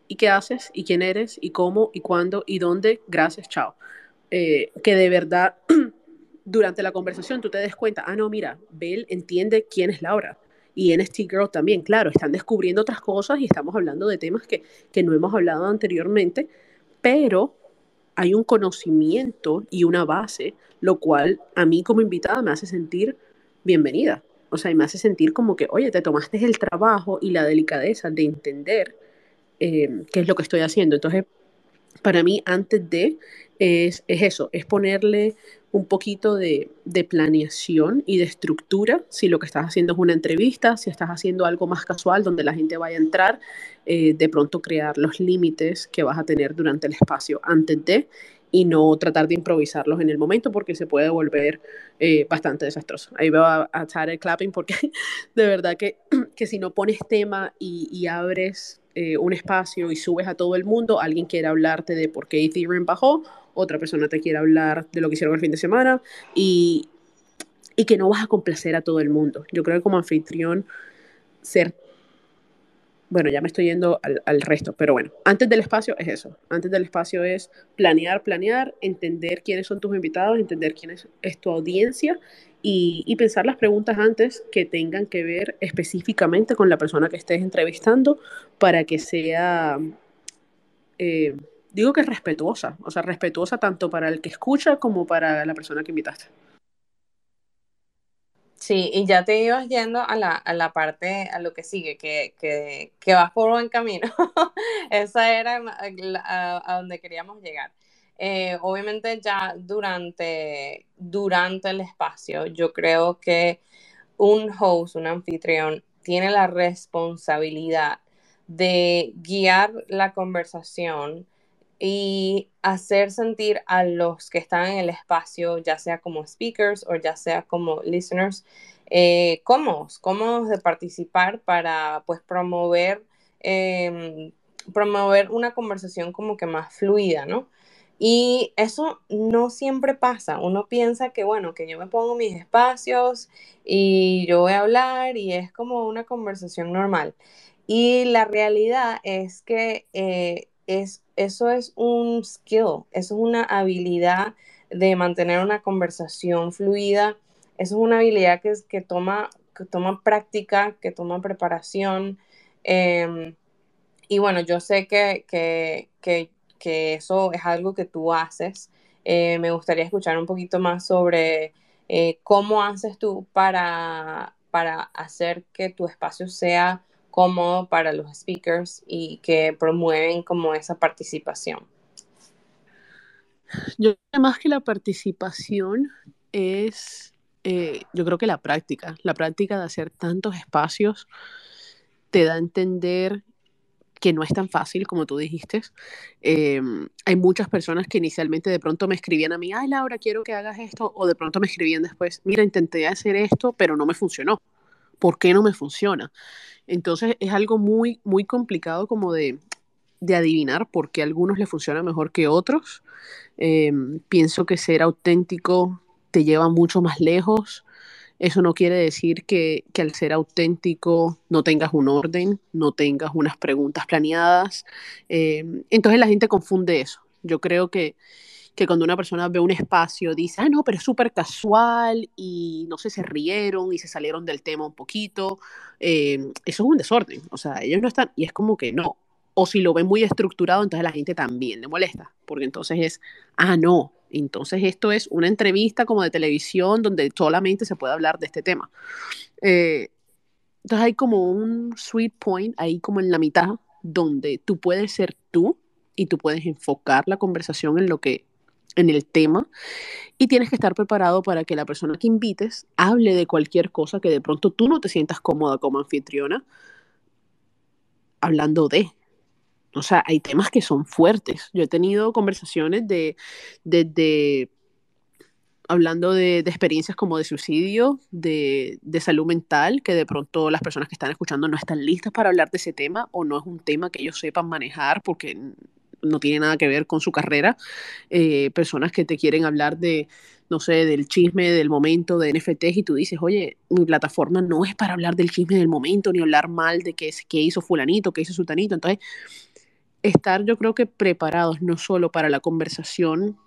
y qué haces y quién eres y cómo y cuándo y dónde, gracias, chao. Eh, que de verdad durante la conversación tú te des cuenta, ah, no, mira, Bell entiende quién es Laura. Y NST Girl también, claro, están descubriendo otras cosas y estamos hablando de temas que, que no hemos hablado anteriormente, pero hay un conocimiento y una base, lo cual a mí como invitada me hace sentir bienvenida. O sea, y me hace sentir como que, oye, te tomaste el trabajo y la delicadeza de entender eh, qué es lo que estoy haciendo. Entonces, para mí antes de es, es eso, es ponerle un poquito de, de, planeación y de estructura, si lo que estás haciendo es una entrevista, si estás haciendo algo más casual donde la gente vaya a entrar, eh, de pronto crear los límites que vas a tener durante el espacio antes de y no tratar de improvisarlos en el momento porque se puede volver eh, bastante desastroso. Ahí veo a, a el clapping porque de verdad que, que si no pones tema y, y abres eh, un espacio y subes a todo el mundo, alguien quiere hablarte de por qué Ethereum bajó, otra persona te quiere hablar de lo que hicieron el fin de semana y, y que no vas a complacer a todo el mundo. Yo creo que como anfitrión, ser bueno, ya me estoy yendo al, al, resto, pero bueno, antes del espacio es eso. Antes del espacio es planear, planear, entender quiénes son tus invitados, entender quién es, es tu audiencia y, y, pensar las preguntas antes que tengan que ver específicamente con la persona que estés entrevistando para que sea, eh, digo que es respetuosa, o sea, respetuosa tanto para el que escucha como para la persona que invitaste. Sí, y ya te ibas yendo a la, a la parte, a lo que sigue, que, que, que vas por buen camino. Esa era a, a, donde queríamos llegar. Eh, obviamente ya durante, durante el espacio, yo creo que un host, un anfitrión, tiene la responsabilidad de guiar la conversación y hacer sentir a los que están en el espacio, ya sea como speakers o ya sea como listeners, eh, cómodos, cómodos de participar para pues promover, eh, promover una conversación como que más fluida, ¿no? Y eso no siempre pasa. Uno piensa que, bueno, que yo me pongo mis espacios y yo voy a hablar y es como una conversación normal. Y la realidad es que eh, es, eso es un skill, eso es una habilidad de mantener una conversación fluida, eso es una habilidad que, que, toma, que toma práctica, que toma preparación. Eh, y bueno, yo sé que, que, que, que, eso es algo que tú haces. Eh, me gustaría escuchar un poquito más sobre eh, cómo haces tú para, para hacer que tu espacio sea cómodo para los speakers y que promueven como esa participación. Yo más que la participación es, eh, yo creo que la práctica, la práctica de hacer tantos espacios te da a entender que no es tan fácil como tú dijiste. Eh, hay muchas personas que inicialmente de pronto me escribían a mí, ay Laura, quiero que hagas esto, o de pronto me escribían después, mira, intenté hacer esto, pero no me funcionó. ¿Por qué no me funciona? Entonces es algo muy, muy complicado como de, de adivinar por qué a algunos les funciona mejor que otros. Eh, pienso que ser auténtico te lleva mucho más lejos. Eso no quiere decir que, que, al ser auténtico no tengas un orden, no tengas unas preguntas planeadas. Eh, entonces la gente confunde eso. Yo creo que, que cuando una persona ve un espacio dice, ah, no, pero es súper casual y no sé, se rieron y se salieron del tema un poquito. Eh, eso es un desorden. O sea, ellos no están, y es como que no. O si lo ven muy estructurado, entonces la gente también le molesta, porque entonces es, ah, no, entonces esto es una entrevista como de televisión donde solamente se puede hablar de este tema. Eh, entonces hay como un sweet point ahí como en la mitad donde tú puedes ser tú y tú puedes enfocar la conversación en lo que en el tema y tienes que estar preparado para que la persona que invites hable de cualquier cosa que de pronto tú no te sientas cómoda como anfitriona hablando de. O sea, hay temas que son fuertes. Yo he tenido conversaciones de, de, hablando de, de, experiencias como de suicidio, de, de, salud mental, que de pronto las personas que están escuchando no están listas para hablar de ese tema o no es un tema que ellos sepan manejar porque no tiene nada que ver con su carrera, eh, personas que te quieren hablar de, no sé, del chisme del momento de NFTs y tú dices, oye, mi plataforma no es para hablar del chisme del momento, ni hablar mal de qué, qué hizo fulanito, qué hizo sutanito. Entonces, estar yo creo que preparados no solo para la conversación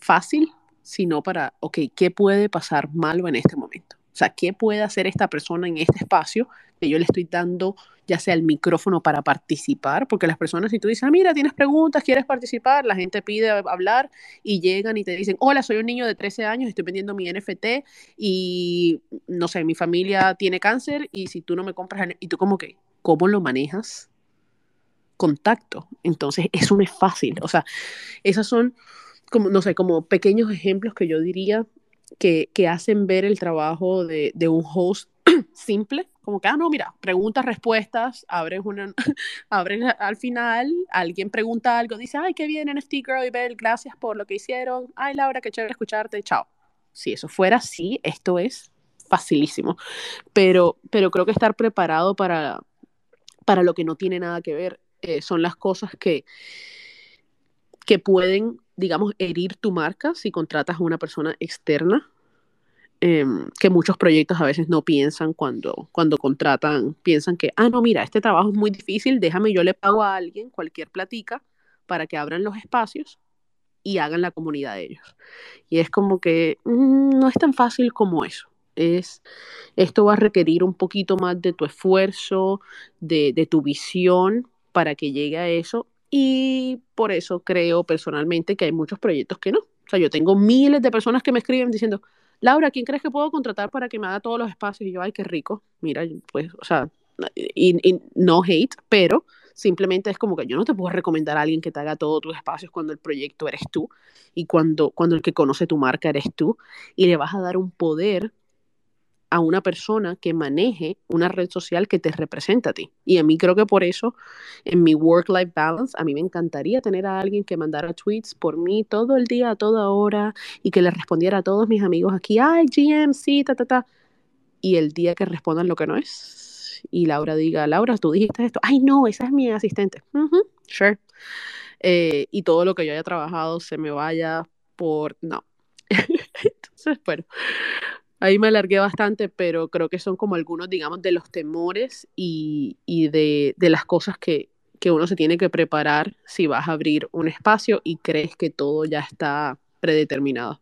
fácil, sino para, ok, ¿qué puede pasar malo en este momento? O sea, ¿qué puede hacer esta persona en este espacio que yo le estoy dando, ya sea el micrófono para participar? Porque las personas, si tú dices, ah, mira, tienes preguntas, quieres participar, la gente pide hablar y llegan y te dicen, hola, soy un niño de 13 años, estoy vendiendo mi NFT y, no sé, mi familia tiene cáncer y si tú no me compras, y tú como que, ¿cómo lo manejas? Contacto. Entonces, eso no es fácil. O sea, esas son como, no sé, como pequeños ejemplos que yo diría que, que hacen ver el trabajo de, un host simple, como que, ah, no, mira, preguntas, respuestas, abres una, abres al final, alguien pregunta algo, dice, ay, qué bien, NFT Girl y Bell, gracias por lo que hicieron, ay, Laura, qué chévere escucharte, chao. Si eso fuera así, esto es facilísimo, pero, pero creo que estar preparado para, para lo que no tiene nada que ver eh, son las cosas que, que pueden, digamos, herir tu marca si contratas a una persona externa Em, que muchos proyectos a veces no piensan cuando, cuando contratan, piensan que, ah, no, mira, este trabajo es muy difícil, déjame, yo le pago a alguien cualquier platica para que abran los espacios y hagan la comunidad de ellos. Y es como que mm, no es tan fácil como eso. Es, esto va a requerir un poquito más de tu esfuerzo, de, de tu visión para que llegue a eso. Y por eso creo personalmente que hay muchos proyectos que no. O sea, yo tengo miles de personas que me escriben diciendo, Laura, ¿quién crees que puedo contratar para que me haga todos los espacios? Y yo, ay, qué rico. Mira, pues, o sea, y, no hate, pero simplemente es como que yo no te puedo recomendar a alguien que te haga todos tus espacios cuando el proyecto eres tú y cuando, cuando el que conoce tu marca eres tú y le vas a dar un poder a una persona que maneje una red social que te representa a ti. Y a mí creo que por eso, en mi work-life balance, a mí me encantaría tener a alguien que mandara tweets por mí todo el día, a toda hora, y que le respondiera a todos mis amigos aquí, ay, GM, sí, ta, ta, ta. Y el día que respondan lo que no es, y Laura diga, Laura, tú dijiste esto, ay, no, esa es mi asistente. sure. Eh, y todo lo que yo haya trabajado se me vaya por, no. Entonces, bueno, Ahí me alargué bastante, pero creo que son como algunos, digamos, de los temores y, y de, de, las cosas que, que uno se tiene que preparar si vas a abrir un espacio y crees que todo ya está predeterminado.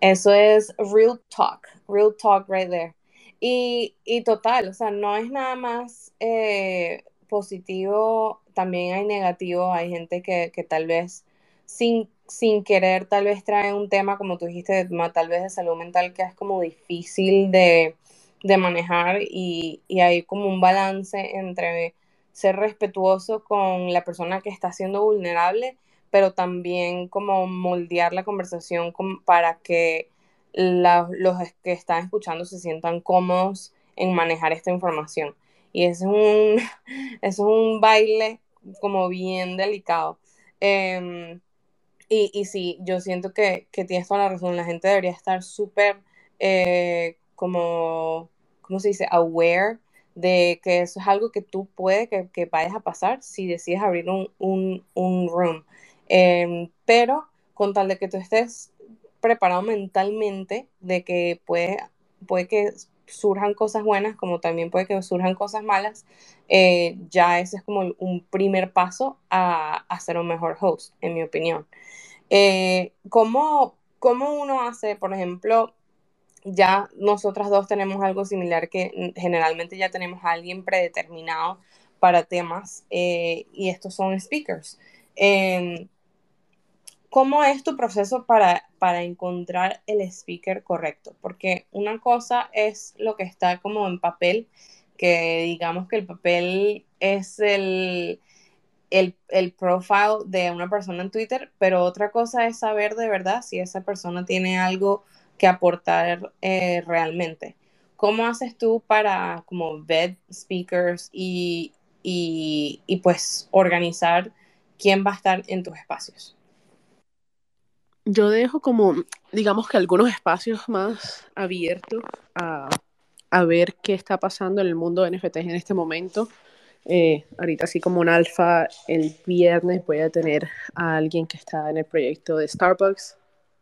Eso es real talk, real talk right there. Y, y total, o sea, no es nada más eh, positivo, también hay negativo, hay gente que, que tal vez sin sin querer tal vez trae un tema, como tú dijiste, tal vez de salud mental que es como difícil de, manejar y, hay como un balance entre ser respetuoso con la persona que está siendo vulnerable, pero también como moldear la conversación para que los que están escuchando se sientan cómodos en manejar esta información. Y es un, es un baile como bien delicado. Em, y, y sí, yo siento que, que, tienes toda la razón. La gente debería estar súper eh, como, ¿cómo se dice? Aware de que eso es algo que tú puedes, que, que vayas a pasar si decides abrir un, un, un room. Em, pero con tal de que tú estés preparado mentalmente, de que puede, puede que surjan cosas buenas, como también puede que surjan cosas malas, eh, ya ese es como un primer paso a, a ser un mejor host, en mi opinión. Eh, ¿cómo, ¿Cómo uno hace, por ejemplo, ya nosotras dos tenemos algo similar que generalmente ya tenemos a alguien predeterminado para temas eh, y estos son speakers. ¿Cómo es tu proceso para, para encontrar el speaker correcto? Porque una cosa es lo que está como en papel, que digamos que el papel es el, el, el profile de una persona en Twitter, pero otra cosa es saber de verdad si esa persona tiene algo que aportar eh, realmente. ¿Cómo haces tú para como vet speakers y, y, y, pues organizar quién va a estar en tus espacios? Yo dejo como, digamos que algunos espacios más abiertos a, a ver qué está pasando en el mundo de NFTs en este momento eh, ahorita así como un alfa, el viernes voy a tener a alguien que está en el proyecto de Starbucks.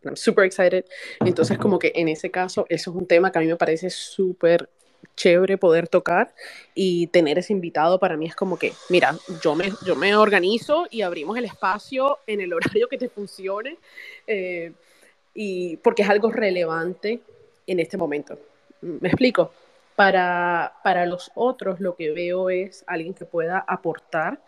I'm super excited. Entonces como que en ese caso eso es un tema que a mí me parece súper chévere poder tocar y tener ese invitado para mí es como que, mira, yo me, yo me organizo y abrimos el espacio en el horario que te funcione eh, y porque es algo relevante en este momento. ¿Me explico? Para, para los otros lo que veo es alguien que pueda aportar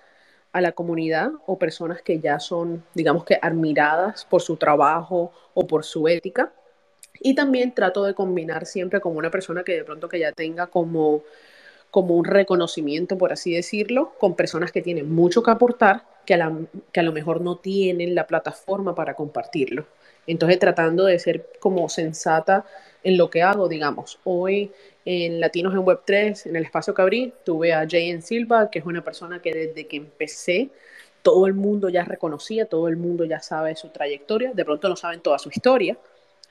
a la comunidad o personas que ya son, digamos que, admiradas por su trabajo o por su ética. Y también trato de combinar siempre con una persona que de pronto que ya tenga como, como un reconocimiento, por así decirlo, con personas que tienen mucho que aportar, que a, que a lo mejor no tienen la plataforma para compartirlo. Entonces, tratando de ser como sensata en lo que hago, digamos, hoy en Latinos en Web3, en el espacio que abrí, tuve a Jayen Silva, que es una persona que desde que empecé, todo el mundo ya reconocía, todo el mundo ya sabe su trayectoria, de pronto no saben toda su historia,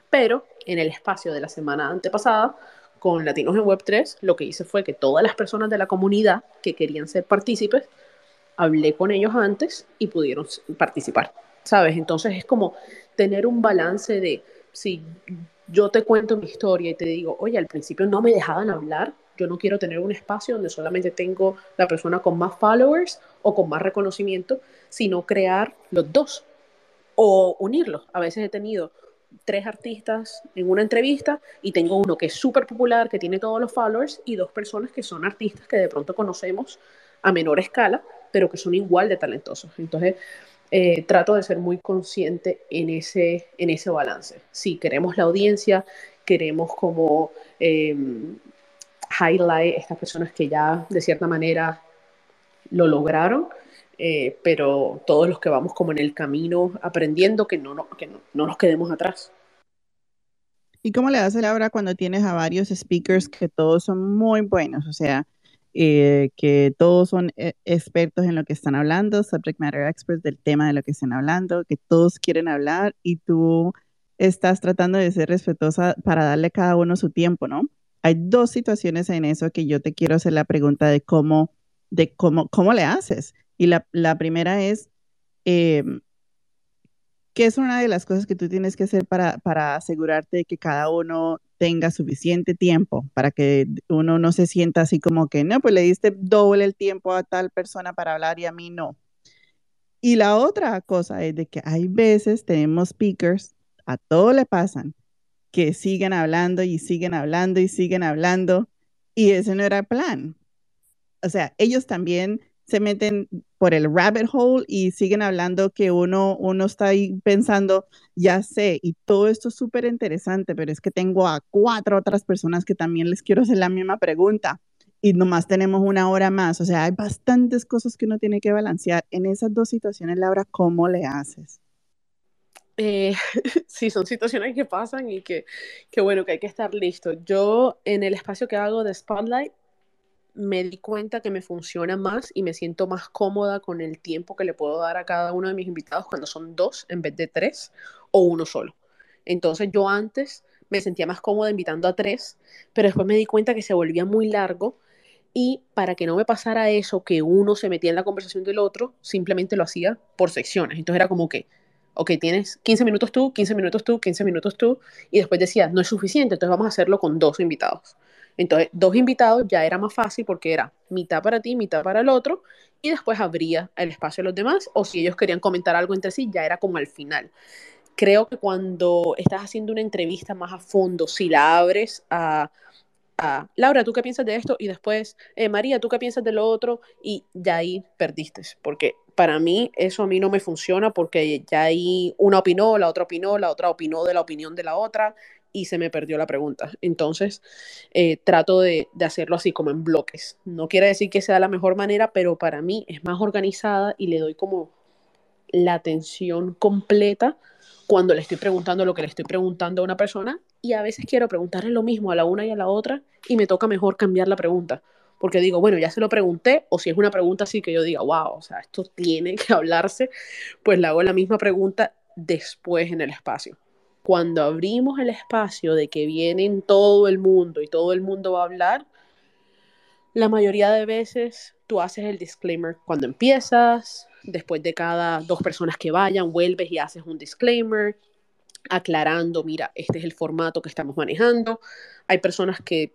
pero en el espacio de la semana antepasada, con Latinos en Web3, lo que hice fue que todas las personas de la comunidad que querían ser partícipes, hablé con ellos antes y pudieron participar, ¿sabes? Entonces es como tener un balance de si yo te cuento mi historia y te digo, oye, al principio no me dejaban hablar, yo no quiero tener un espacio donde solamente tengo la persona con más followers o con más reconocimiento, sino crear los dos o unirlos. A veces he tenido tres artistas en una entrevista y tengo uno que es súper popular, que tiene todos los followers, y dos personas que son artistas que de pronto conocemos a menor escala, pero que son igual de talentosos. Entonces, eh, trato de ser muy consciente en ese, en ese balance. Si queremos la audiencia, queremos como eh, highlight estas personas que ya de cierta manera lo lograron, eh, pero todos los que vamos como en el camino aprendiendo que no, no, que no, no nos quedemos atrás. ¿Y cómo le hace Laura cuando tienes a varios speakers que todos son muy buenos? O sea, eh, que todos son eh, expertos en lo que están hablando, subject matter experts del tema de lo que están hablando, que todos quieren hablar y tú estás tratando de ser respetuosa para darle a cada uno su tiempo, ¿no? Hay dos situaciones en eso que yo te quiero hacer la pregunta de cómo, de cómo, cómo le haces. Y la, primera es, eh, ¿qué es una de las cosas que tú tienes que hacer para, para asegurarte de que cada uno tenga suficiente tiempo para que uno no se sienta así como que, no, pues le diste doble el tiempo a tal persona para hablar y a mí no. Y la otra cosa es de que hay veces tenemos speakers, a todo le pasan, que siguen hablando y siguen hablando y siguen hablando y ese no era el plan. O sea, ellos también se meten por el rabbit hole y siguen hablando que uno, uno está ahí pensando, ya sé, y todo esto es súper interesante, pero es que tengo a cuatro otras personas que también les quiero hacer la misma pregunta y nomás tenemos una hora más. O sea, hay bastantes cosas que uno tiene que balancear. En esas dos situaciones, Laura, ¿cómo le haces? Eh, sí, son situaciones que pasan y que, que, bueno, que hay que estar listo. Yo en el espacio que hago de Spotlight me di cuenta que me funciona más y me siento más cómoda con el tiempo que le puedo dar a cada uno de mis invitados cuando son dos en vez de tres o uno solo. Entonces yo antes me sentía más cómoda invitando a tres, pero después me di cuenta que se volvía muy largo y para que no me pasara eso, que uno se metía en la conversación del otro, simplemente lo hacía por secciones. Entonces era como que, ok, tienes 15 minutos tú, 15 minutos tú, 15 minutos tú, y después decía, no es suficiente, entonces vamos a hacerlo con dos invitados. Entonces, dos invitados ya era más fácil porque era mitad para ti, mitad para el otro, y después habría el espacio a los demás, o si ellos querían comentar algo entre sí, ya era como al final. Creo que cuando estás haciendo una entrevista más a fondo, si la abres a, Laura, ¿tú qué piensas de esto? Y después, eh, María, ¿tú qué piensas de lo otro? Y ya ahí perdiste, porque para mí eso a mí no me funciona porque ya ahí una opinó, la otra opinó, la otra opinó de la opinión de la otra y se me perdió la pregunta. Entonces, eh, trato de, hacerlo así como en bloques. No quiere decir que sea la mejor manera, pero para mí es más organizada y le doy como la atención completa cuando le estoy preguntando lo que le estoy preguntando a una persona y a veces quiero preguntarle lo mismo a la una y a la otra y me toca mejor cambiar la pregunta. Porque digo, bueno, ya se lo pregunté, o si es una pregunta así que yo diga, wow, o sea, esto tiene que hablarse, pues le hago la misma pregunta después en el espacio cuando abrimos el espacio de que vienen todo el mundo y todo el mundo va a hablar, la mayoría de veces tú haces el disclaimer cuando empiezas, después de cada dos personas que vayan, vuelves y haces un disclaimer aclarando, mira, este es el formato que estamos manejando. Hay personas que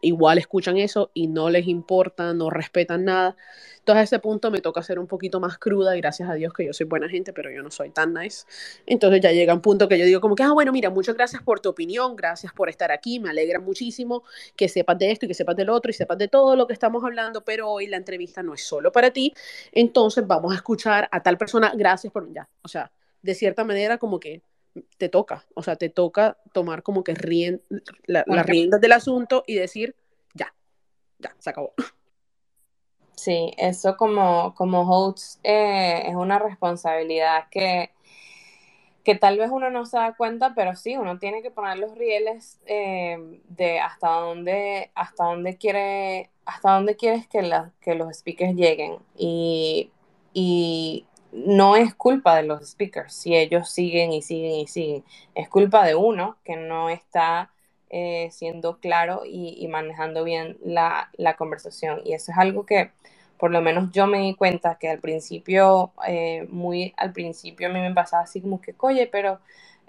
igual escuchan eso y no les importa, no respetan nada. Entonces a ese punto me toca ser un poquito más cruda y gracias a Dios que yo soy buena gente, pero yo no soy tan nice. Entonces ya llega un punto que yo digo como que, ah, bueno, mira, muchas gracias por tu opinión, gracias por estar aquí, me alegra muchísimo que sepas de esto y que sepas del otro y sepas de todo lo que estamos hablando, pero hoy la entrevista no es solo para ti, entonces vamos a escuchar a tal persona, gracias por ya, o sea, de cierta manera como que te toca, o sea, te toca tomar como que rien, la, las riendas del asunto y decir, ya, ya, se acabó. Sí, eso como, como host eh, es una responsabilidad que, que tal vez uno no se da cuenta, pero sí, uno tiene que poner los rieles eh, de hasta dónde, hasta dónde quiere, hasta dónde quieres que, la, que los speakers lleguen. Y, y no es culpa de los speakers si ellos siguen y siguen y siguen. Es culpa de uno que no está eh, siendo claro y, y manejando bien la, la, conversación. Y eso es algo que por lo menos yo me di cuenta que al principio, eh, muy al principio a mí me pasaba así como que, oye, pero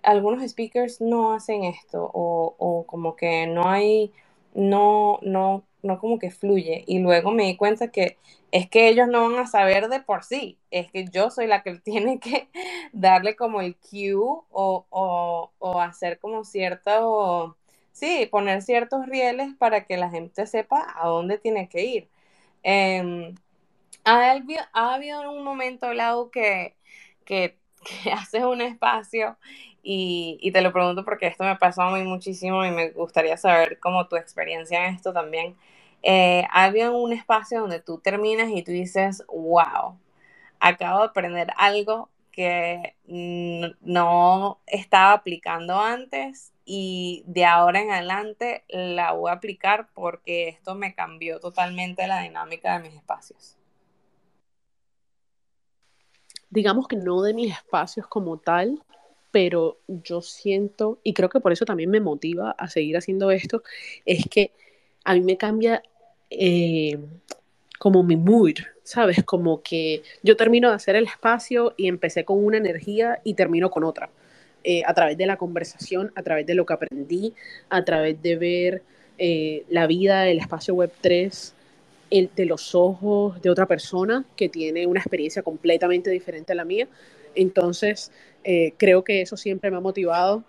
algunos speakers no hacen esto o, o como que no hay, no, no, no como que fluye. Y luego me di cuenta que es que ellos no van a saber de por sí, es que yo soy la que tiene que darle como el cue o, o, o hacer como cierto, sí, poner ciertos rieles para que la gente sepa a dónde tiene que ir. Eh, ¿ha, habido, ¿Ha habido un momento, Lau, que, que, haces un espacio y, y, te lo pregunto porque esto me pasó a mí muchísimo y me gustaría saber cómo tu experiencia en esto también. Eh, ¿Ha habido un espacio donde tú terminas y tú dices, wow, acabo de aprender algo que no estaba aplicando antes y de ahora en adelante la voy a aplicar porque esto me cambió totalmente la dinámica de mis espacios. Digamos que no de mis espacios como tal, pero yo siento, y creo que por eso también me motiva a seguir haciendo esto, es que a mí me cambia eh, como mi mood, ¿sabes? Como que yo termino de hacer el espacio y empecé con una energía y termino con otra eh, a través de la conversación, a través de lo que aprendí, a través de ver eh, la vida del espacio web 3 el, de los ojos de otra persona que tiene una experiencia completamente diferente a la mía. Entonces, creo que eso siempre me ha motivado.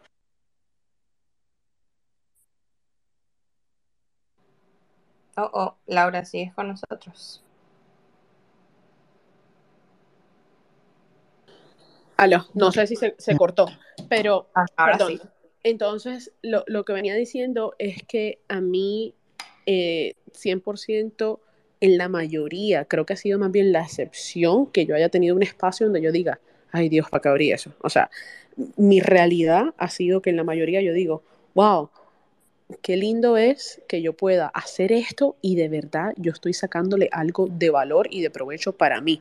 Oh, oh, Laura, sigues con nosotros. Aló, no sé si se, se cortó, pero ah, ahora perdón. sí. Entonces, lo, lo, que venía diciendo es que a mí, eh, 100% en la mayoría, creo que ha sido más bien la excepción que yo haya tenido un espacio donde yo diga, ay Dios, ¿para qué abrí eso? O sea, mi realidad ha sido que en la mayoría yo digo, wow, qué lindo es que yo pueda hacer esto y de verdad yo estoy sacándole algo de valor y de provecho para mí.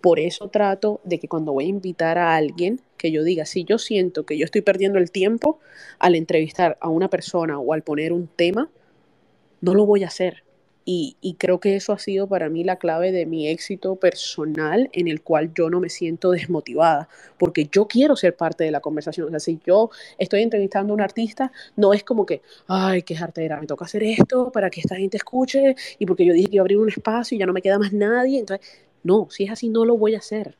Por eso trato de que cuando voy a invitar a alguien, que yo diga, si yo siento que yo estoy perdiendo el tiempo al entrevistar a una persona o al poner un tema, no lo voy a hacer. Y, y, creo que eso ha sido para mí la clave de mi éxito personal en el cual yo no me siento desmotivada, porque yo quiero ser parte de la conversación. O sea, si yo estoy entrevistando a un artista, no es como que, ay, qué jartera, me toca hacer esto para que esta gente escuche y porque yo dije que iba a abrir un espacio y ya no me queda más nadie. Entonces, no, si es así, no lo voy a hacer.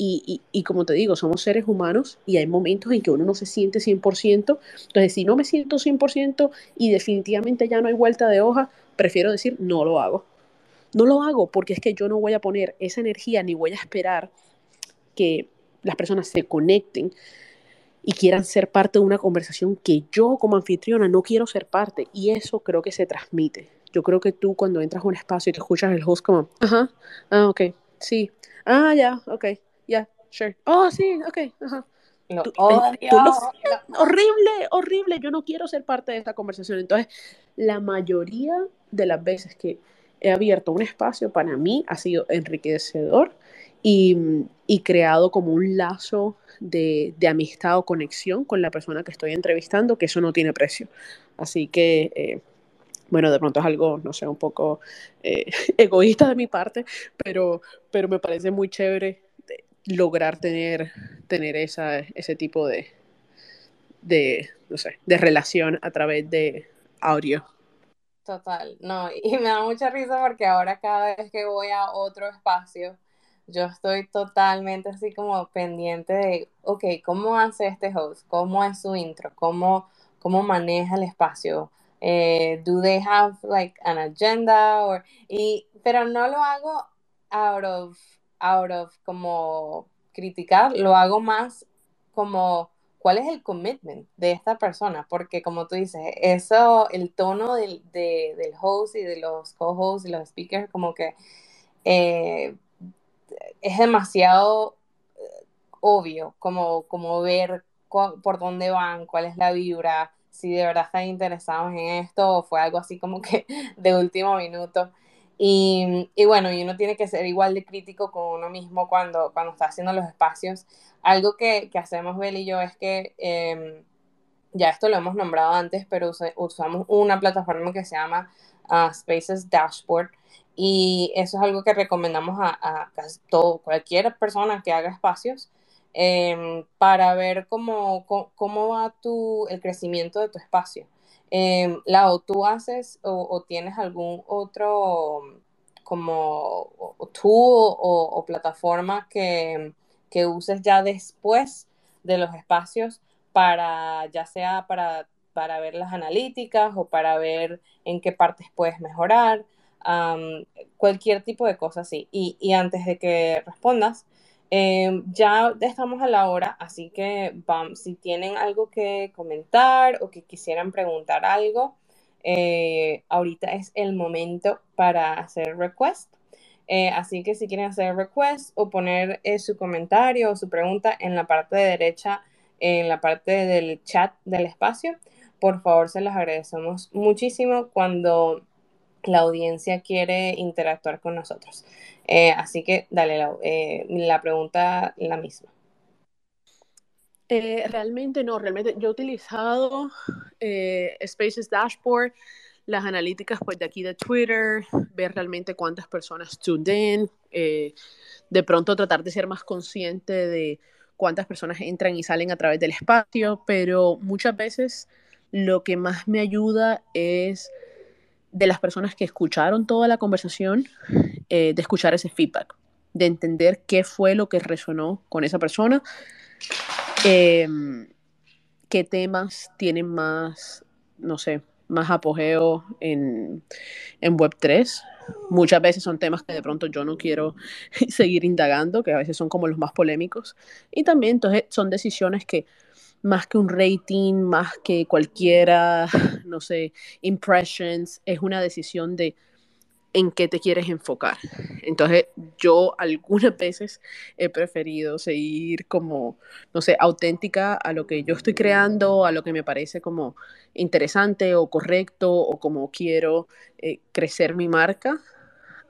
Y, y, y, como te digo, somos seres humanos y hay momentos en que uno no se siente 100%. Entonces, si no me siento 100% y definitivamente ya no hay vuelta de hoja, prefiero decir no lo hago. No lo hago porque es que yo no voy a poner esa energía ni voy a esperar que las personas se conecten y quieran ser parte de una conversación que yo como anfitriona no quiero ser parte. Y eso creo que se transmite. Yo creo que tú cuando entras a un espacio y te escuchas el host como, ajá, ah, ok, sí, ah, ya, ok, ya, yeah, sure, oh, sí, ok, ajá. Lo Tú- lo- horrible, horrible, yo no quiero ser parte de esta conversación. Entonces, la mayoría de las veces que he abierto un espacio para mí ha sido enriquecedor y, y creado como un lazo de, de amistad o conexión con la persona que estoy entrevistando, que eso no tiene precio. Así que, eh, bueno, de pronto es algo, no sé, un poco eh, egoísta de mi parte, pero, pero me parece muy chévere lograr tener, tener esa, ese tipo de, de, no sé, de relación a través de audio. Total, no, y me da mucha risa porque ahora cada vez que voy a otro espacio, yo estoy totalmente así como pendiente de, ok, ¿cómo hace este host? ¿Cómo es su intro? ¿Cómo, cómo maneja el espacio? Eh, do they have like an agenda? Or, y, pero no lo hago out of, out of como criticar, lo hago más como cuál es el commitment de esta persona, porque como tú dices, eso, el tono del, del host y de los co-hosts y los speakers, como que eh, es demasiado eh, obvio, como, como ver por dónde van, cuál es la vibra, si de verdad están interesados en esto o fue algo así como que de último minuto. Y, y, bueno, y uno tiene que ser igual de crítico con uno mismo cuando, cuando está haciendo los espacios. Algo que, que hacemos Bel y yo es que, em, ya esto lo hemos nombrado antes, pero usamos una plataforma que se llama uh, Spaces Dashboard. Y eso es algo que recomendamos a, a casi todo, cualquier persona que haga espacios Em, para ver cómo, cómo, va tu, el crecimiento de tu espacio. Eh, Lau, ¿tú haces o, tienes algún otro como tool o, plataforma que, que, uses ya después de los espacios para, ya sea para, para ver las analíticas o para ver en qué partes puedes mejorar? cualquier tipo de cosa así. Y, y antes de que respondas, Em, ya estamos a la hora, así que si tienen algo que comentar o que quisieran preguntar algo, eh, ahorita es el momento para hacer request. Eh, así que si quieren hacer request o poner eh, su comentario o su pregunta en la parte de derecha, en la parte del chat del espacio, por favor se los agradecemos muchísimo cuando la audiencia quiere interactuar con nosotros. Eh, así que dale la, eh, la pregunta la misma. Eh, realmente no, realmente yo he utilizado Spaces Dashboard, las analíticas pues de aquí de Twitter, ver realmente cuántas personas tuned in, de pronto tratar de ser más consciente de cuántas personas entran y salen a través del espacio, pero muchas veces lo que más me ayuda es de las personas que escucharon toda la conversación, eh, de escuchar ese feedback, de entender qué fue lo que resonó con esa persona, em, qué temas tienen más, no sé, más apogeo en, en Web3. Muchas veces son temas que de pronto yo no quiero seguir indagando, que a veces son como los más polémicos. Y también entonces son decisiones que más que un rating, más que cualquiera, no sé, impressions, es una decisión de en qué te quieres enfocar. Entonces, yo algunas veces he preferido seguir como, no sé, auténtica a lo que yo estoy creando, a lo que me parece como interesante o correcto o como quiero eh, crecer mi marca,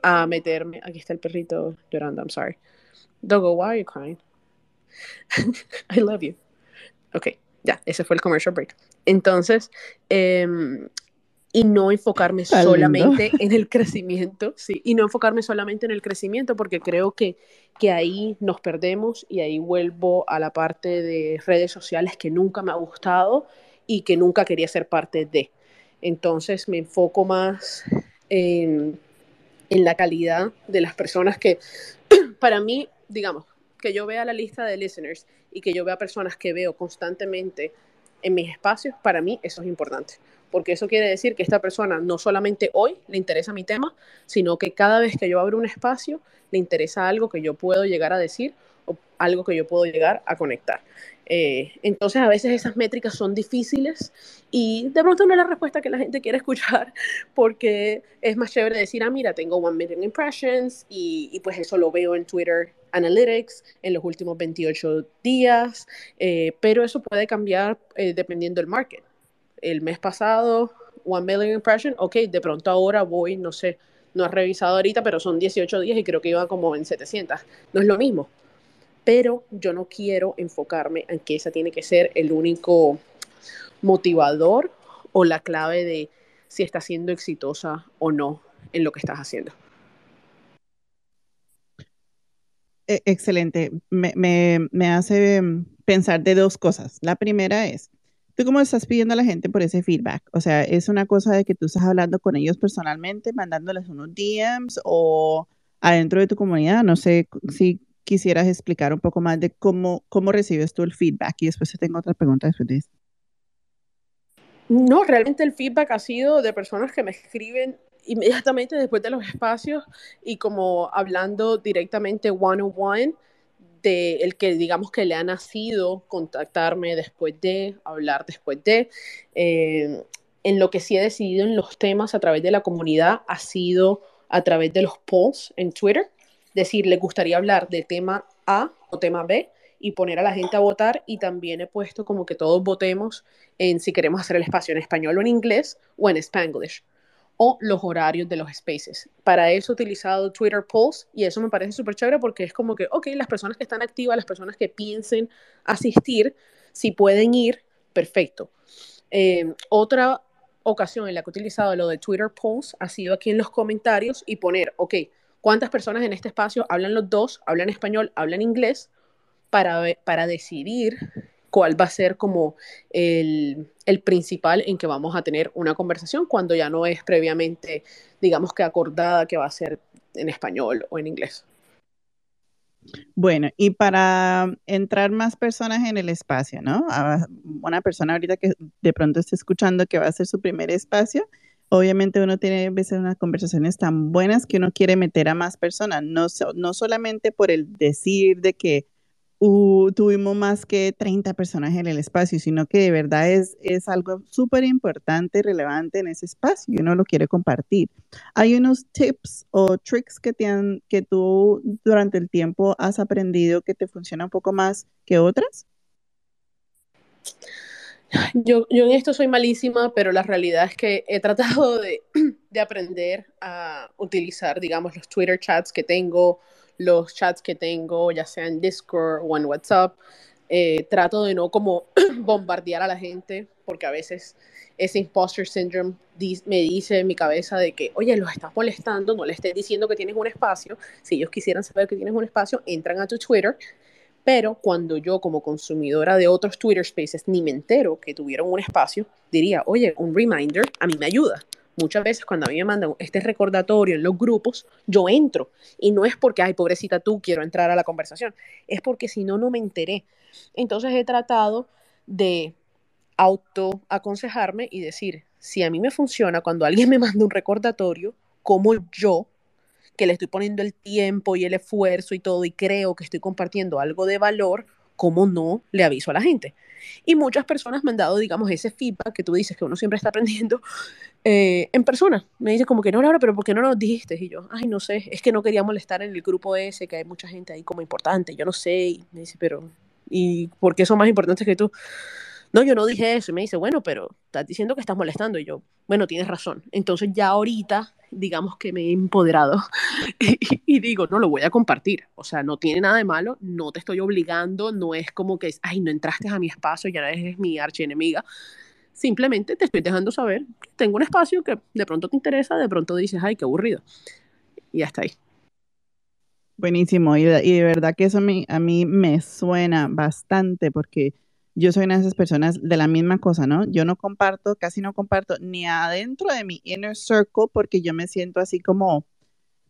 a meterme, aquí está el perrito llorando, I'm sorry. Dogo, why are you crying? I love you. Ok, ya, ese fue el commercial break. Entonces, em, y no enfocarme solamente en el crecimiento, sí, y no enfocarme solamente en el crecimiento porque creo que, que ahí nos perdemos y ahí vuelvo a la parte de redes sociales que nunca me ha gustado y que nunca quería ser parte de. Entonces me enfoco más en, en la calidad de las personas que, para mí, digamos, que yo vea la lista de listeners y que yo vea personas que veo constantemente en mis espacios, para mí eso es importante. Porque eso quiere decir que esta persona no solamente hoy le interesa mi tema, sino que cada vez que yo abro un espacio, le interesa algo que yo puedo llegar a decir o algo que yo puedo llegar a conectar. Eh, entonces a veces esas métricas son difíciles y de pronto no es la respuesta que la gente quiere escuchar porque es más chévere decir, ah, mira, tengo one million impressions y, y pues eso lo veo en Twitter Analytics en los últimos 28 días, eh, pero eso puede cambiar eh, dependiendo del market. El mes pasado, one million impression, ok, de pronto ahora voy, no sé, no he revisado ahorita, pero son 18 días y creo que iba como en 700. No es lo mismo. Pero yo no quiero enfocarme en que esa tiene que ser el único motivador o la clave de si estás siendo exitosa o no en lo que estás haciendo. E, excelente. Me, me, hace pensar de dos cosas. La primera es, ¿tú cómo estás pidiendo a la gente por ese feedback? O sea, ¿es una cosa de que tú estás hablando con ellos personalmente, mandándoles unos DMs o adentro de tu comunidad? No sé si quisieras explicar un poco más de cómo, cómo recibes tú el feedback y después tengo otra pregunta después de eso. No, realmente el feedback ha sido de personas que me escriben inmediatamente después de los espacios y como hablando directamente one on one de el que digamos que le ha nacido contactarme después de, hablar después de. Eh, en lo que sí he decidido en los temas a través de la comunidad ha sido a través de los polls en Twitter, decir, le gustaría hablar de tema A o tema B y poner a la gente a votar y también he puesto como que todos votemos en si queremos hacer el espacio en español o en inglés o en spanglish o los horarios de los spaces. Para eso he utilizado Twitter Polls y eso me parece súper chévere porque es como que, ok, las personas que están activas, las personas que piensen asistir, si pueden ir, perfecto. Eh, otra ocasión en la que he utilizado lo de Twitter Polls ha sido aquí en los comentarios y poner, ok, ¿cuántas personas en este espacio hablan los dos, hablan español, hablan inglés? Para, para decidir cuál va a ser como el, el, principal en que vamos a tener una conversación cuando ya no es previamente, digamos que acordada que va a ser en español o en inglés. Bueno, y para entrar más personas en el espacio, ¿no? Una persona ahorita que de pronto está escuchando que va a ser su primer espacio, obviamente uno tiene a veces unas conversaciones tan buenas que uno quiere meter a más personas, no, no solamente por el decir de que tuvimos más que 30 personas en el espacio, sino que de verdad es, es algo súper importante y relevante en ese espacio y uno lo quiere compartir. ¿Hay unos tips o tricks que, te han, que tú durante el tiempo has aprendido que te funcionan un poco más que otras? Yo, yo en esto soy malísima, pero la realidad es que he tratado de, de aprender a utilizar, digamos, los Twitter chats que tengo, los chats que tengo, ya sea en Discord o en WhatsApp. Eh, trato de no como bombardear a la gente, porque a veces ese imposter syndrome me dice en mi cabeza de que, oye, los estás molestando, no le estés diciendo que tienes un espacio. Si ellos quisieran saber que tienes un espacio, entran a tu Twitter. Pero cuando yo como consumidora de otros Twitter Spaces ni me entero que tuvieron un espacio, diría, oye, un reminder a mí me ayuda muchas veces cuando a mí me mandan este recordatorio en los grupos, yo entro. Y no es porque, ay, pobrecita tú, quiero entrar a la conversación. Es porque si no, no me enteré. Entonces he tratado de auto aconsejarme y decir, si a mí me funciona cuando alguien me manda un recordatorio, como yo, que le estoy poniendo el tiempo y el esfuerzo y todo, y creo que estoy compartiendo algo de valor, ¿cómo no le aviso a la gente? Y muchas personas me han dado, digamos, ese feedback que tú dices que uno siempre está aprendiendo eh, en persona. Me dice como que no, Laura, pero ¿por qué no nos dijiste? Y yo, ay, no sé, es que no quería molestar en el grupo ese, que hay mucha gente ahí como importante, yo no sé. Y me dice, pero, ¿y por qué son más importantes que tú? No, yo no dije eso. Y me dice, bueno, pero estás diciendo que estás molestando. Y yo, bueno, tienes razón. Entonces ya ahorita, digamos que me he empoderado y, digo, no, lo voy a compartir. O sea, no tiene nada de malo, no te estoy obligando, no es como que, ay, no entraste a mi espacio, ya eres mi archienemiga. Simplemente te estoy dejando saber que tengo un espacio que de pronto te interesa, de pronto dices, ay, qué aburrido. Y ya está ahí. Buenísimo. Y de, verdad que eso a mí me suena bastante porque yo soy una de esas personas de la misma cosa, ¿no? Yo no comparto, casi no comparto ni adentro de mi inner circle porque yo me siento así como,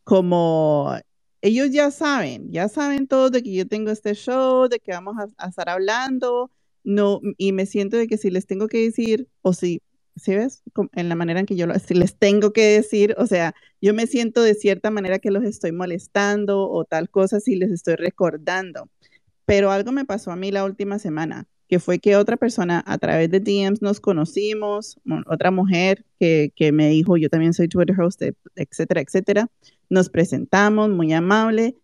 como, ellos ya saben, ya saben todos de que yo tengo este show, de que vamos a, estar hablando, no, y me siento de que si les tengo que decir, o si, ¿sí ves? En la manera en que yo lo, si les tengo que decir, o sea, yo me siento de cierta manera que los estoy molestando o tal cosa si les estoy recordando. Pero algo me pasó a mí la última semana que fue que otra persona a través de DMs nos conocimos, otra mujer que, me dijo, yo también soy Twitter host, etcétera, etcétera. Nos presentamos, muy amable.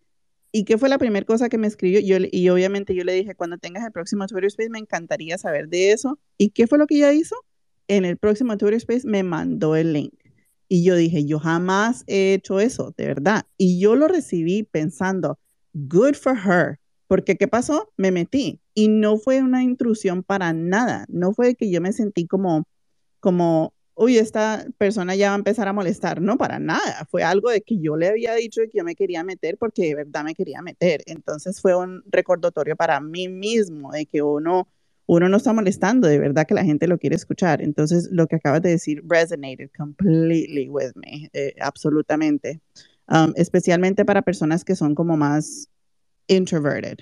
¿Y qué fue la primera cosa que me escribió? Yo, y obviamente yo le dije, cuando tengas el próximo Twitter Space, me encantaría saber de eso. ¿Y qué fue lo que ella hizo? En el próximo Twitter Space me mandó el link. Y yo dije, yo jamás he hecho eso, de verdad. Y yo lo recibí pensando, good for her. Porque ¿qué pasó? Me metí y no fue una intrusión para nada. No fue que yo me sentí como, como, uy, esta persona ya va a empezar a molestar. No, para nada. Fue algo de que yo le había dicho que yo me quería meter porque de verdad me quería meter. Entonces fue un recordatorio para mí mismo de que uno, uno no está molestando, de verdad que la gente lo quiere escuchar. Entonces lo que acabas de decir resonated completely with me, eh, absolutamente. Um, especialmente para personas que son como más introverted.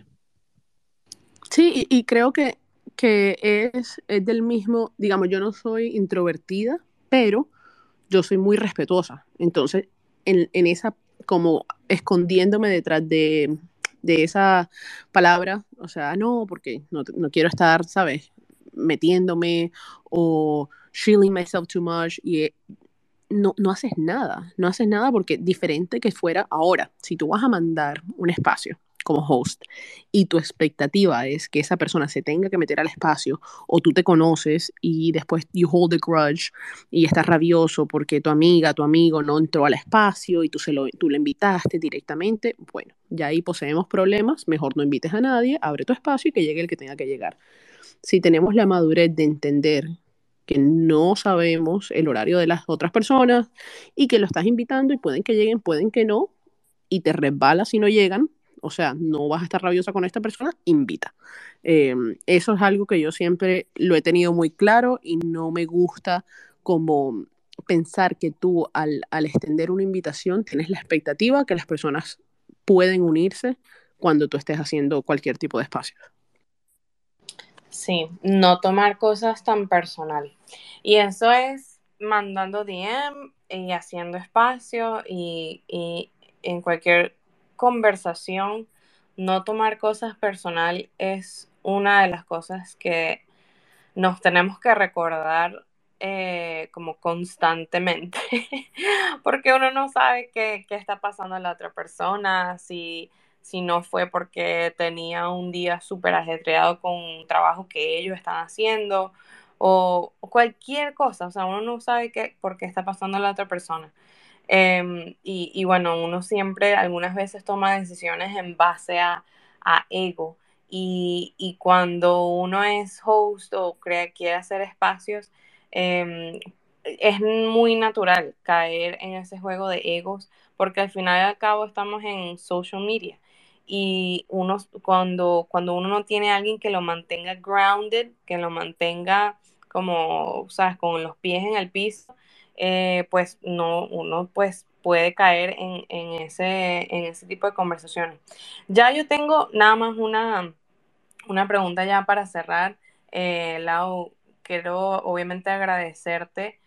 Sí, y, creo que, que es, es, del mismo, digamos, yo no soy introvertida, pero yo soy muy respetuosa. Entonces, en, en esa, como escondiéndome detrás de de esa palabra, o sea, no, porque no, no quiero estar, ¿sabes? Metiéndome o shielding myself too much y eh, no, no haces nada, no haces nada porque diferente que fuera ahora, si tú vas a mandar un espacio como host y tu expectativa es que esa persona se tenga que meter al espacio o tú te conoces y después you hold a grudge y estás rabioso porque tu amiga, tu amigo no entró al espacio y tú, se lo, tú le invitaste directamente, bueno, ya ahí poseemos problemas, mejor no invites a nadie, abre tu espacio y que llegue el que tenga que llegar. Si tenemos la madurez de entender que no sabemos el horario de las otras personas y que lo estás invitando y pueden que lleguen, pueden que no, y te resbalas si no llegan, o sea, no vas a estar rabiosa con esta persona, invita. Em, eso es algo que yo siempre lo he tenido muy claro y no me gusta como pensar que tú al, al extender una invitación tienes la expectativa que las personas pueden unirse cuando tú estés haciendo cualquier tipo de espacio. Sí, no tomar cosas tan personal. Y eso es mandando DM y haciendo espacio y, y en cualquier conversación, no tomar cosas personal es una de las cosas que nos tenemos que recordar eh, como constantemente, porque uno no sabe qué, qué está pasando a la otra persona, si si no fue porque tenía un día súper ajetreado con un trabajo que ellos están haciendo o, cualquier cosa, o sea, uno no sabe qué, por qué está pasando a la otra persona. Em, y, bueno, uno siempre algunas veces toma decisiones en base a, ego. Y, cuando uno es host o cree, quiere hacer espacios, em, es muy natural caer en ese juego de egos, porque al final y al cabo estamos en social media y uno cuando, cuando uno no tiene a alguien que lo mantenga grounded, que lo mantenga como, sabes, con los pies en el piso, eh, pues no, uno pues puede caer en, en, ese, en ese tipo de conversaciones. Ya yo tengo nada más una, una pregunta ya para cerrar. Eh, Lau, quiero obviamente agradecerte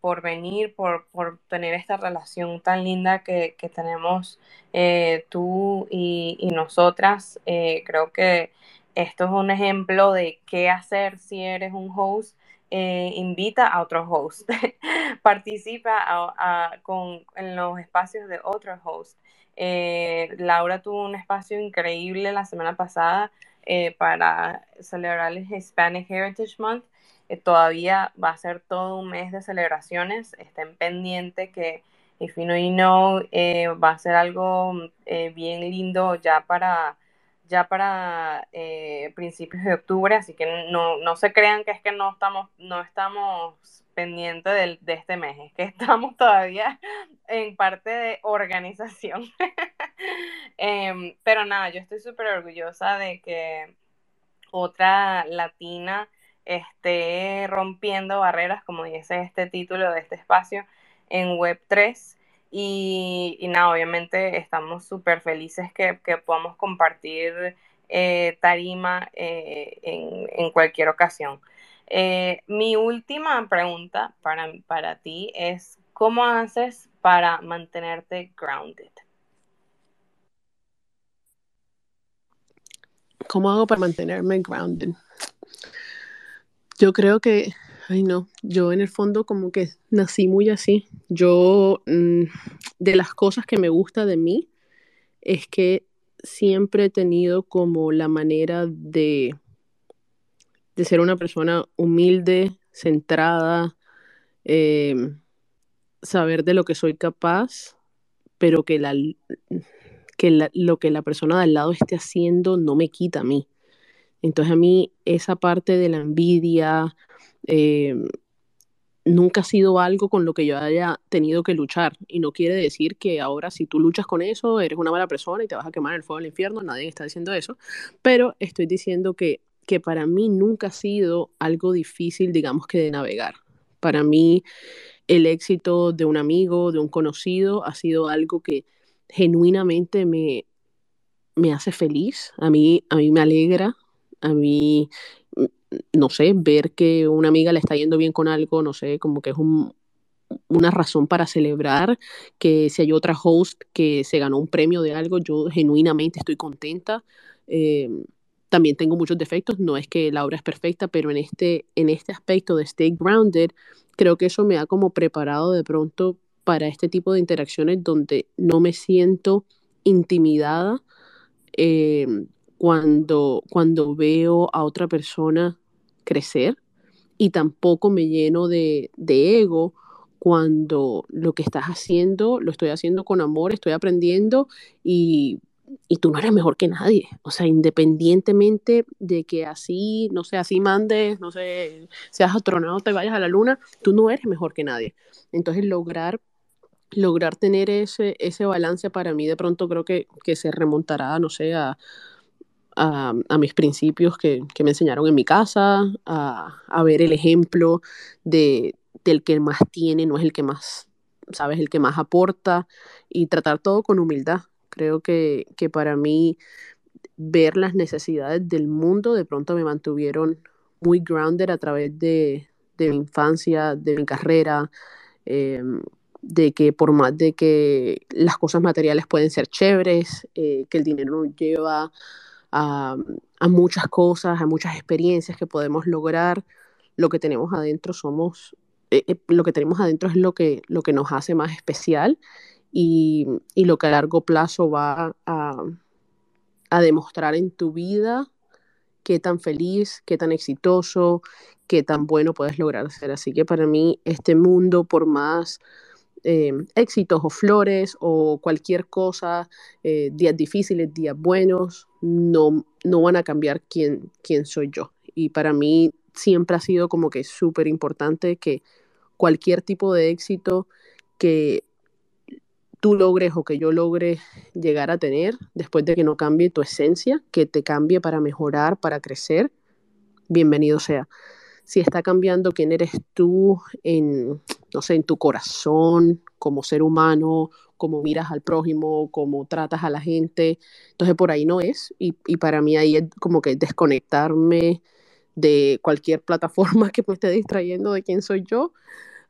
por, venir, por, tener esta relación tan linda que, tenemos eh, tú y, nosotras. Eh, creo que esto es un ejemplo de qué hacer si eres un host. Eh, invita a otros hosts, participa con, en los espacios de otros hosts. Laura tuvo un espacio increíble la semana pasada para celebrar el Hispanic Heritage Month eh, todavía va a ser todo un mes de celebraciones. Estén pendientes que If You Know You Know eh, va a ser algo eh, bien lindo ya para ya para principios de octubre, así que no, no, se crean que es que no estamos, no estamos pendientes de, de este mes, es que estamos todavía en parte de organización. Em, pero nada, yo estoy súper orgullosa de que otra latina esté rompiendo barreras, como dice este título de este espacio, en Web3. Y, nada, obviamente estamos súper felices que, podamos compartir eh, tarima eh, en, cualquier ocasión. Eh, mi última pregunta para, para ti es, ¿cómo haces para mantenerte grounded? ¿Cómo hago para mantenerme grounded? Yo creo que, ay no, yo en el fondo como que nací muy así. Yo, mm, de las cosas que me gusta de mí, es que siempre he tenido como la manera de, de ser una persona humilde, centrada, em, saber de lo que soy capaz, pero que, la, que lo que la persona de al lado esté haciendo no me quita a mí. Entonces a mí esa parte de la envidia eh, nunca ha sido algo con lo que yo haya tenido que luchar. Y no quiere decir que ahora si tú luchas con eso eres una mala persona y te vas a quemar el fuego del infierno. Nadie está diciendo eso. Pero estoy diciendo que, que para mí nunca ha sido algo difícil, digamos que de navegar. Para mí el éxito de un amigo, de un conocido, ha sido algo que genuinamente me, me hace feliz, a mí, a mí me alegra, a mí, no sé, ver que una amiga le está yendo bien con algo, no sé, como que es un, una razón para celebrar, que si hay otra host que se ganó un premio de algo, yo genuinamente estoy contenta. Eh, también tengo muchos defectos, no es que la obra es perfecta, pero en este, en este aspecto de Stay Grounded, creo que eso me ha como preparado de pronto para este tipo de interacciones donde no me siento intimidada eh, cuando, cuando veo a otra persona crecer y tampoco me lleno de, de ego cuando lo que estás haciendo lo estoy haciendo con amor, estoy aprendiendo y y tú no eres mejor que nadie. O sea, independientemente de que así, no sé, así mandes, no sé, seas astronauta y vayas a la luna, tú no eres mejor que nadie. Entonces, lograr lograr tener ese, ese balance para mí de pronto creo que, que se remontará, no sé, a, a, mis principios que, que, me enseñaron en mi casa, a, a, ver el ejemplo de, del que más tiene, no es el que más, sabes, el que más aporta y tratar todo con humildad. Creo que, que para mí ver las necesidades del mundo de pronto me mantuvieron muy grounded a través de, de mi infancia, de mi carrera, eh, de que por más de que las cosas materiales pueden ser chéveres, eh, que el dinero nos lleva a, muchas cosas, a muchas experiencias que podemos lograr, lo que tenemos adentro somos, eh, eh lo que tenemos adentro es lo que, lo que nos hace más especial y, y lo que a largo plazo va a, a demostrar en tu vida qué tan feliz, qué tan exitoso, qué tan bueno puedes lograr ser. Así que para mí este mundo, por más eh, éxitos o flores o cualquier cosa, eh, días difíciles, días buenos, no, no van a cambiar quién, quién soy yo. Y para mí siempre ha sido como que súper importante que cualquier tipo de éxito que tú logres o que yo logre llegar a tener después de que no cambie tu esencia, que te cambie para mejorar, para crecer, bienvenido sea. Si está cambiando quién eres tú en, no sé, en tu corazón, como ser humano, cómo miras al prójimo, cómo tratas a la gente, entonces por ahí no es. Y, y para mí ahí es como que desconectarme de cualquier plataforma que me esté distrayendo de quién soy yo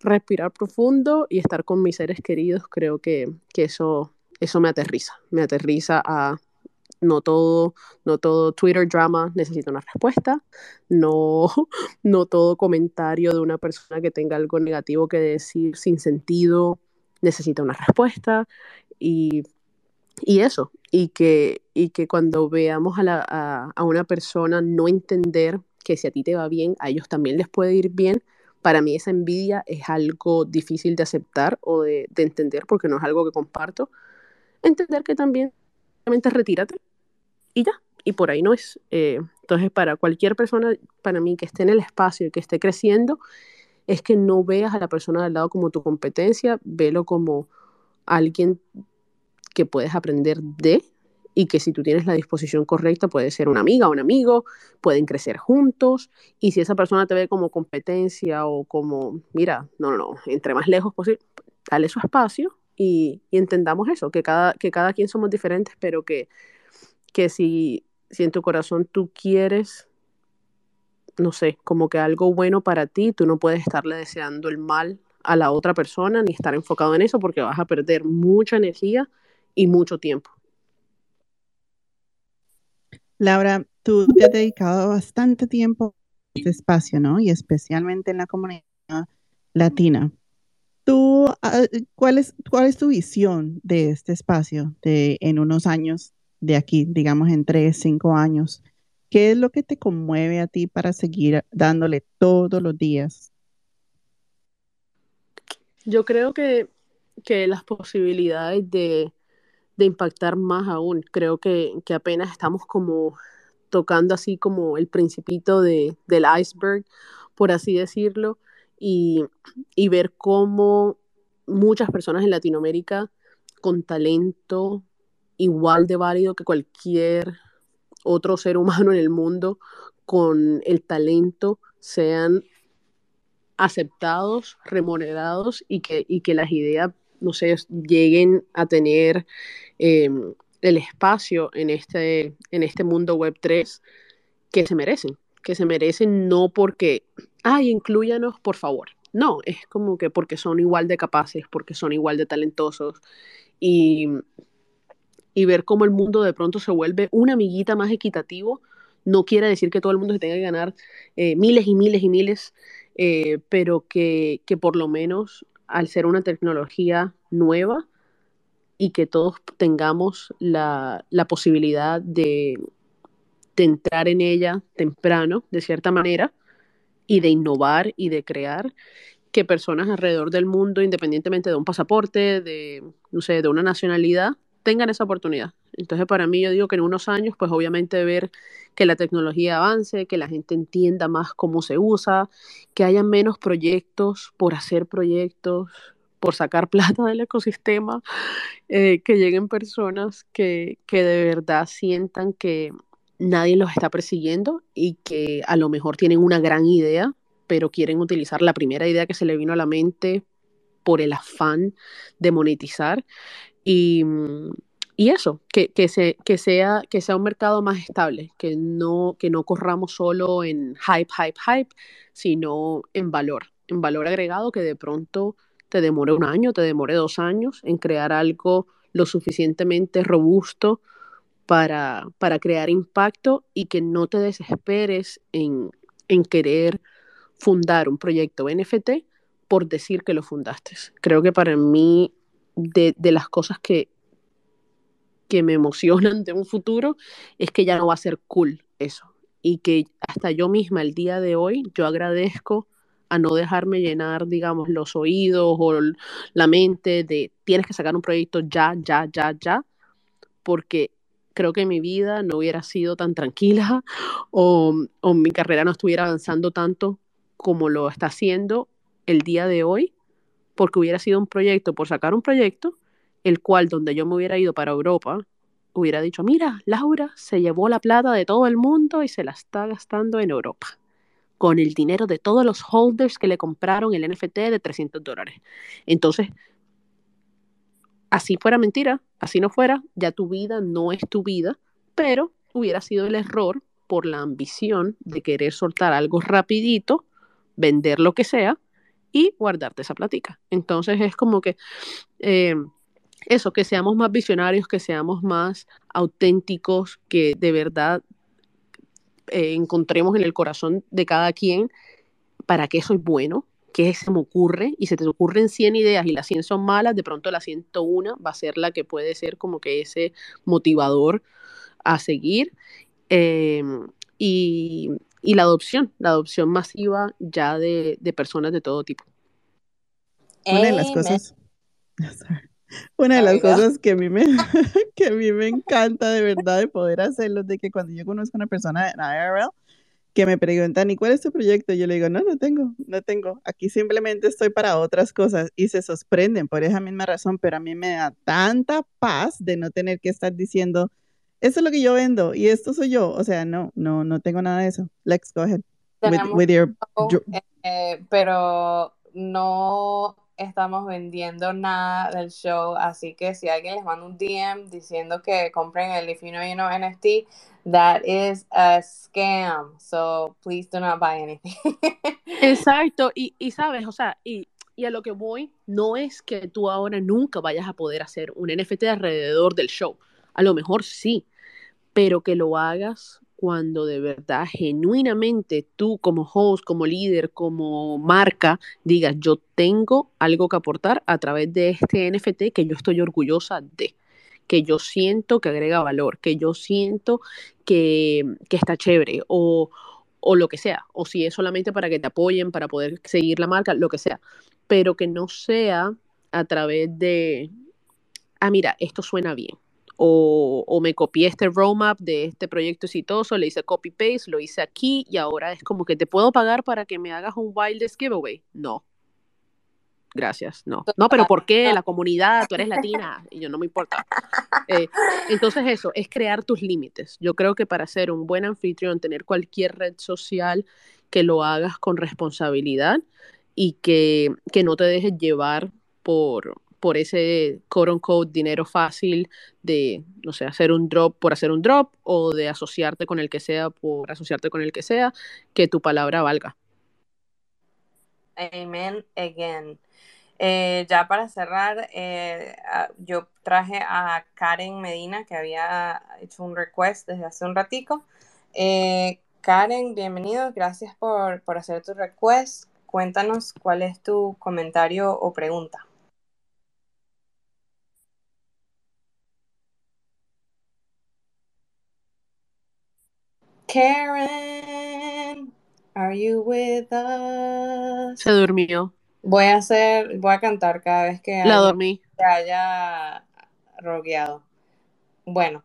respirar profundo y estar con mis seres queridos, creo que, que eso, eso me aterriza, me aterriza a no todo, no todo Twitter drama necesita una respuesta, no, no todo comentario de una persona que tenga algo negativo que decir sin sentido necesita una respuesta y, y eso, y que, y que cuando veamos a, la, a, a una persona no entender que si a ti te va bien, a ellos también les puede ir bien, para mí esa envidia es algo difícil de aceptar o de, de entender porque no es algo que comparto. Entender que también realmente retírate y ya, y por ahí no es. Eh, entonces, para cualquier persona, para mí, que esté en el espacio y que esté creciendo, es que no veas a la persona del lado como tu competencia, velo como alguien que puedes aprender de y que si tú tienes la disposición correcta puede ser una amiga o un amigo, pueden crecer juntos y si esa persona te ve como competencia o como, mira, no, no, no, entre más lejos posible, dale su espacio y, entendamos eso, que cada, que cada quien somos diferentes, pero que, que si, si en tu corazón tú quieres, no sé, como que algo bueno para ti, tú no puedes estarle deseando el mal a la otra persona ni estar enfocado en eso porque vas a perder mucha energía y mucho tiempo. Laura, tú te has dedicado bastante tiempo a este espacio, ¿no? Y especialmente en la comunidad latina. ¿Tú, ah, cuál es, cuál es tu visión de este espacio de, en unos años de aquí, digamos en tres, cinco años? ¿Qué es lo que te conmueve a ti para seguir dándole todos los días? Yo creo que, que las posibilidades de, de impactar más aún. Creo que, que, apenas estamos como tocando así como el principito de, del iceberg, por así decirlo, y, y ver cómo muchas personas en Latinoamérica con talento igual de válido que cualquier otro ser humano en el mundo, con el talento, sean aceptados, remunerados y que, y que las ideas no sé, lleguen a tener eh, el espacio en este, en este mundo web 3 que se merecen, que se merecen no porque, ay, incluyanos, por favor, No, es como que porque son igual de capaces, porque son igual de talentosos y, y ver cómo el mundo de pronto se vuelve una amiguita más equitativo, no quiere decir que todo el mundo se tenga que ganar eh, miles y miles y miles, eh, pero que, que por lo menos al ser una tecnología nueva y que todos tengamos la, la posibilidad de, de entrar en ella temprano, de cierta manera, y de innovar y de crear, que personas alrededor del mundo, independientemente de un pasaporte, de, no sé, de una nacionalidad, tengan esa oportunidad. Entonces, para mí, yo digo que en unos años, pues obviamente ver que la tecnología avance, que la gente entienda más cómo se usa, que haya menos proyectos por hacer proyectos, por sacar plata del ecosistema, eh, que lleguen personas que, que de verdad sientan que nadie los está persiguiendo y que a lo mejor tienen una gran idea, pero quieren utilizar la primera idea que se le vino a la mente por el afán de monetizar. Y, y eso, que, que, se, que, sea, que sea un mercado más estable, que no, que no corramos solo en hype, hype, hype, sino en valor, en valor agregado que de pronto te demore un año, te demore dos años en crear algo lo suficientemente robusto para, para crear impacto y que no te desesperes en, en querer fundar un proyecto NFT por decir que lo fundaste. Creo que para mí, de, de, las cosas que, que me emocionan de un futuro, es que ya no va a ser cool eso. Y que hasta yo misma, el día de hoy, yo agradezco a no dejarme llenar, digamos, los oídos o la mente de tienes que sacar un proyecto ya, ya, ya, ya, porque creo que mi vida no hubiera sido tan tranquila o, mi carrera no estuviera avanzando tanto como lo está haciendo el día de hoy, porque hubiera sido un proyecto por sacar un proyecto, el cual donde yo me hubiera ido para Europa, hubiera dicho, mira, Laura se llevó la plata de todo el mundo y se la está gastando en Europa, con el dinero de todos los holders que le compraron el NFT de 300 dólares. Entonces, así fuera mentira, así no fuera, ya tu vida no es tu vida, pero hubiera sido el error por la ambición de querer soltar algo rapidito, vender lo que sea y guardarte esa platica. Entonces es como que eh, eso, que seamos más visionarios, que seamos más auténticos, que de verdad eh, encontremos en el corazón de cada quien para qué soy bueno, qué se me ocurre, y se te ocurren 100 ideas y las 100 son malas, de pronto la 101 va a ser la que puede ser como que ese motivador a seguir. Eh, y, y, la adopción, la adopción masiva ya de, de personas de todo tipo. Una de las cosas, una de las cosas que a mí me, que a mí me encanta de verdad de poder hacerlo, de que cuando yo conozco a una persona en IRL, que me preguntan, ¿y cuál es tu proyecto? Yo le digo, no, no tengo, no tengo. Aquí simplemente estoy para otras cosas y se sorprenden por esa misma razón, pero a mí me da tanta paz de no tener que estar diciendo, eso es lo que yo vendo y esto soy yo. O sea, no, no, no tengo nada de eso. Lex, go ahead. With, with your... eh, pero no estamos vendiendo nada del show, así que si alguien les manda un DM diciendo que compren el If You Know You Know NFT, that is a scam, so please do not buy anything. Exacto, y, y sabes, o sea, y, y, a lo que voy, no es que tú ahora nunca vayas a poder hacer un NFT alrededor del show, a lo mejor sí, pero que lo hagas cuando de verdad, genuinamente, tú como host, como líder, como marca, digas, yo tengo algo que aportar a través de este NFT que yo estoy orgullosa de, que yo siento que agrega valor, que yo siento que, que está chévere o, o lo que sea, o si es solamente para que te apoyen, para poder seguir la marca, lo que sea, pero que no sea a través de, ah, mira, esto suena bien o, me copié este roadmap de este proyecto exitoso, le hice copy paste, lo hice aquí y ahora es como que te puedo pagar para que me hagas un wildest giveaway. No. Gracias, no. No, pero ¿por qué? La comunidad, tú eres latina y yo no me importa. Eh, entonces eso, es crear tus límites. Yo creo que para ser un buen anfitrión, tener cualquier red social que lo hagas con responsabilidad y que, que no te dejes llevar por, por ese quote unquote dinero fácil de, no sé, hacer un drop por hacer un drop o de asociarte con el que sea por asociarte con el que sea, que tu palabra valga. Amen again. Eh, ya para cerrar, eh, yo traje a Karen Medina, que había hecho un request desde hace un ratico. Eh, Karen, bienvenido, gracias por, por hacer tu request. Cuéntanos cuál es tu comentario o pregunta. Karen, are you with us? Se durmió. Voy a hacer, voy a cantar cada vez que La dormí. haya rogueado. Bueno,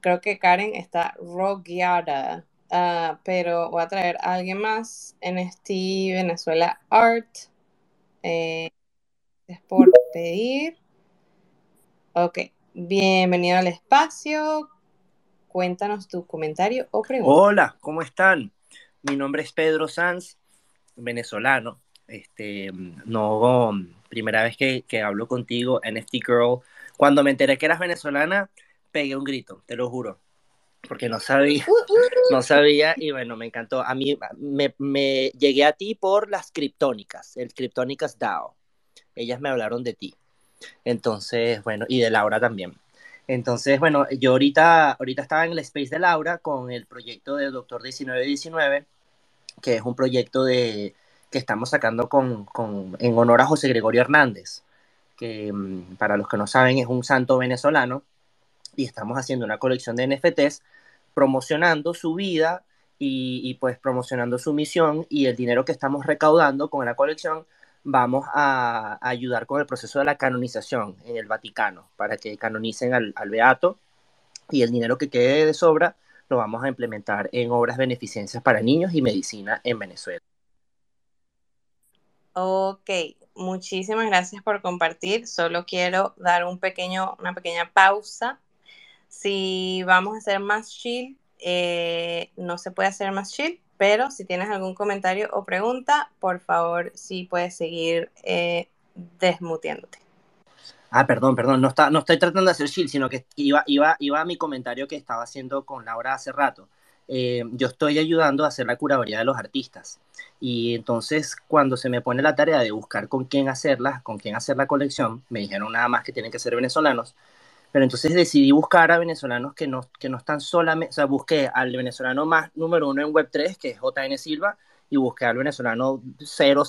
creo que Karen está rogueada, ah, pero voy a traer a alguien más en este Venezuela Art. Eh, es por pedir. Ok, bienvenido al espacio. Cuéntanos tu comentario o pregunta. Hola, ¿cómo están? Mi nombre es Pedro Sanz, venezolano. Este, no, primera vez que, que hablo contigo, NFT Girl. Cuando me enteré que eras venezolana, pegué un grito, te lo juro, porque no sabía, no sabía y bueno, me encantó. A mí me, me llegué a ti por las criptónicas, el Criptónicas DAO. Ellas me hablaron de ti. Entonces, bueno, y de Laura también. Entonces, bueno, yo ahorita, ahorita estaba en el space de Laura con el proyecto de Doctor 1919, que es un proyecto de, que estamos sacando con, con, en honor a José Gregorio Hernández, que mm, para los que no saben es un santo venezolano, y estamos haciendo una colección de NFTs promocionando su vida y, y, pues promocionando su misión y el dinero que estamos recaudando con la colección vamos a, ayudar con el proceso de la canonización en el Vaticano para que canonicen al, al Beato y el dinero que quede de sobra lo vamos a implementar en obras beneficencias para niños y medicina en Venezuela. Ok, muchísimas gracias por compartir. Solo quiero dar un pequeño, una pequeña pausa. Si vamos a hacer más chill, eh, no se puede hacer más chill, pero si tienes algún comentario o pregunta, por favor, sí puedes seguir eh. Ah, perdón, perdón, no, está, no estoy tratando de hacer chill, sino que iba, iba, iba a mi comentario que estaba haciendo con Laura hace rato. Eh, yo estoy ayudando a hacer la curaduría de los artistas. Y entonces, cuando se me pone la tarea de buscar con quién hacerla, con quién hacer la colección, me dijeron nada más que tienen que ser venezolanos. Pero entonces decidí buscar a venezolanos que no, que no están solamente, o sea, busqué al venezolano más número uno en Web3, que es JN Silva, y busqué al venezolano 000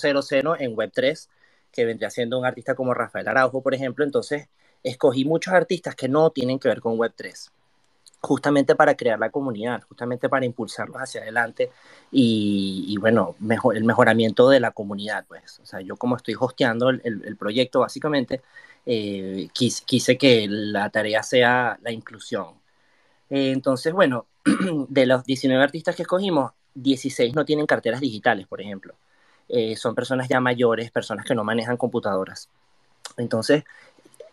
en Web3, que vendría siendo un artista como Rafael Araujo, por ejemplo. Entonces, escogí muchos artistas que no tienen que ver con Web3 justamente para crear la comunidad, justamente para impulsarlos hacia adelante y, bueno, el mejoramiento de la comunidad, pues. O sea, yo como estoy hosteando el, el, proyecto, básicamente, eh, quise, quise, que la tarea sea la inclusión. Eh, entonces, bueno, de los 19 artistas que escogimos, 16 no tienen carteras digitales, por ejemplo. Eh, son personas ya mayores, personas que no manejan computadoras. Entonces,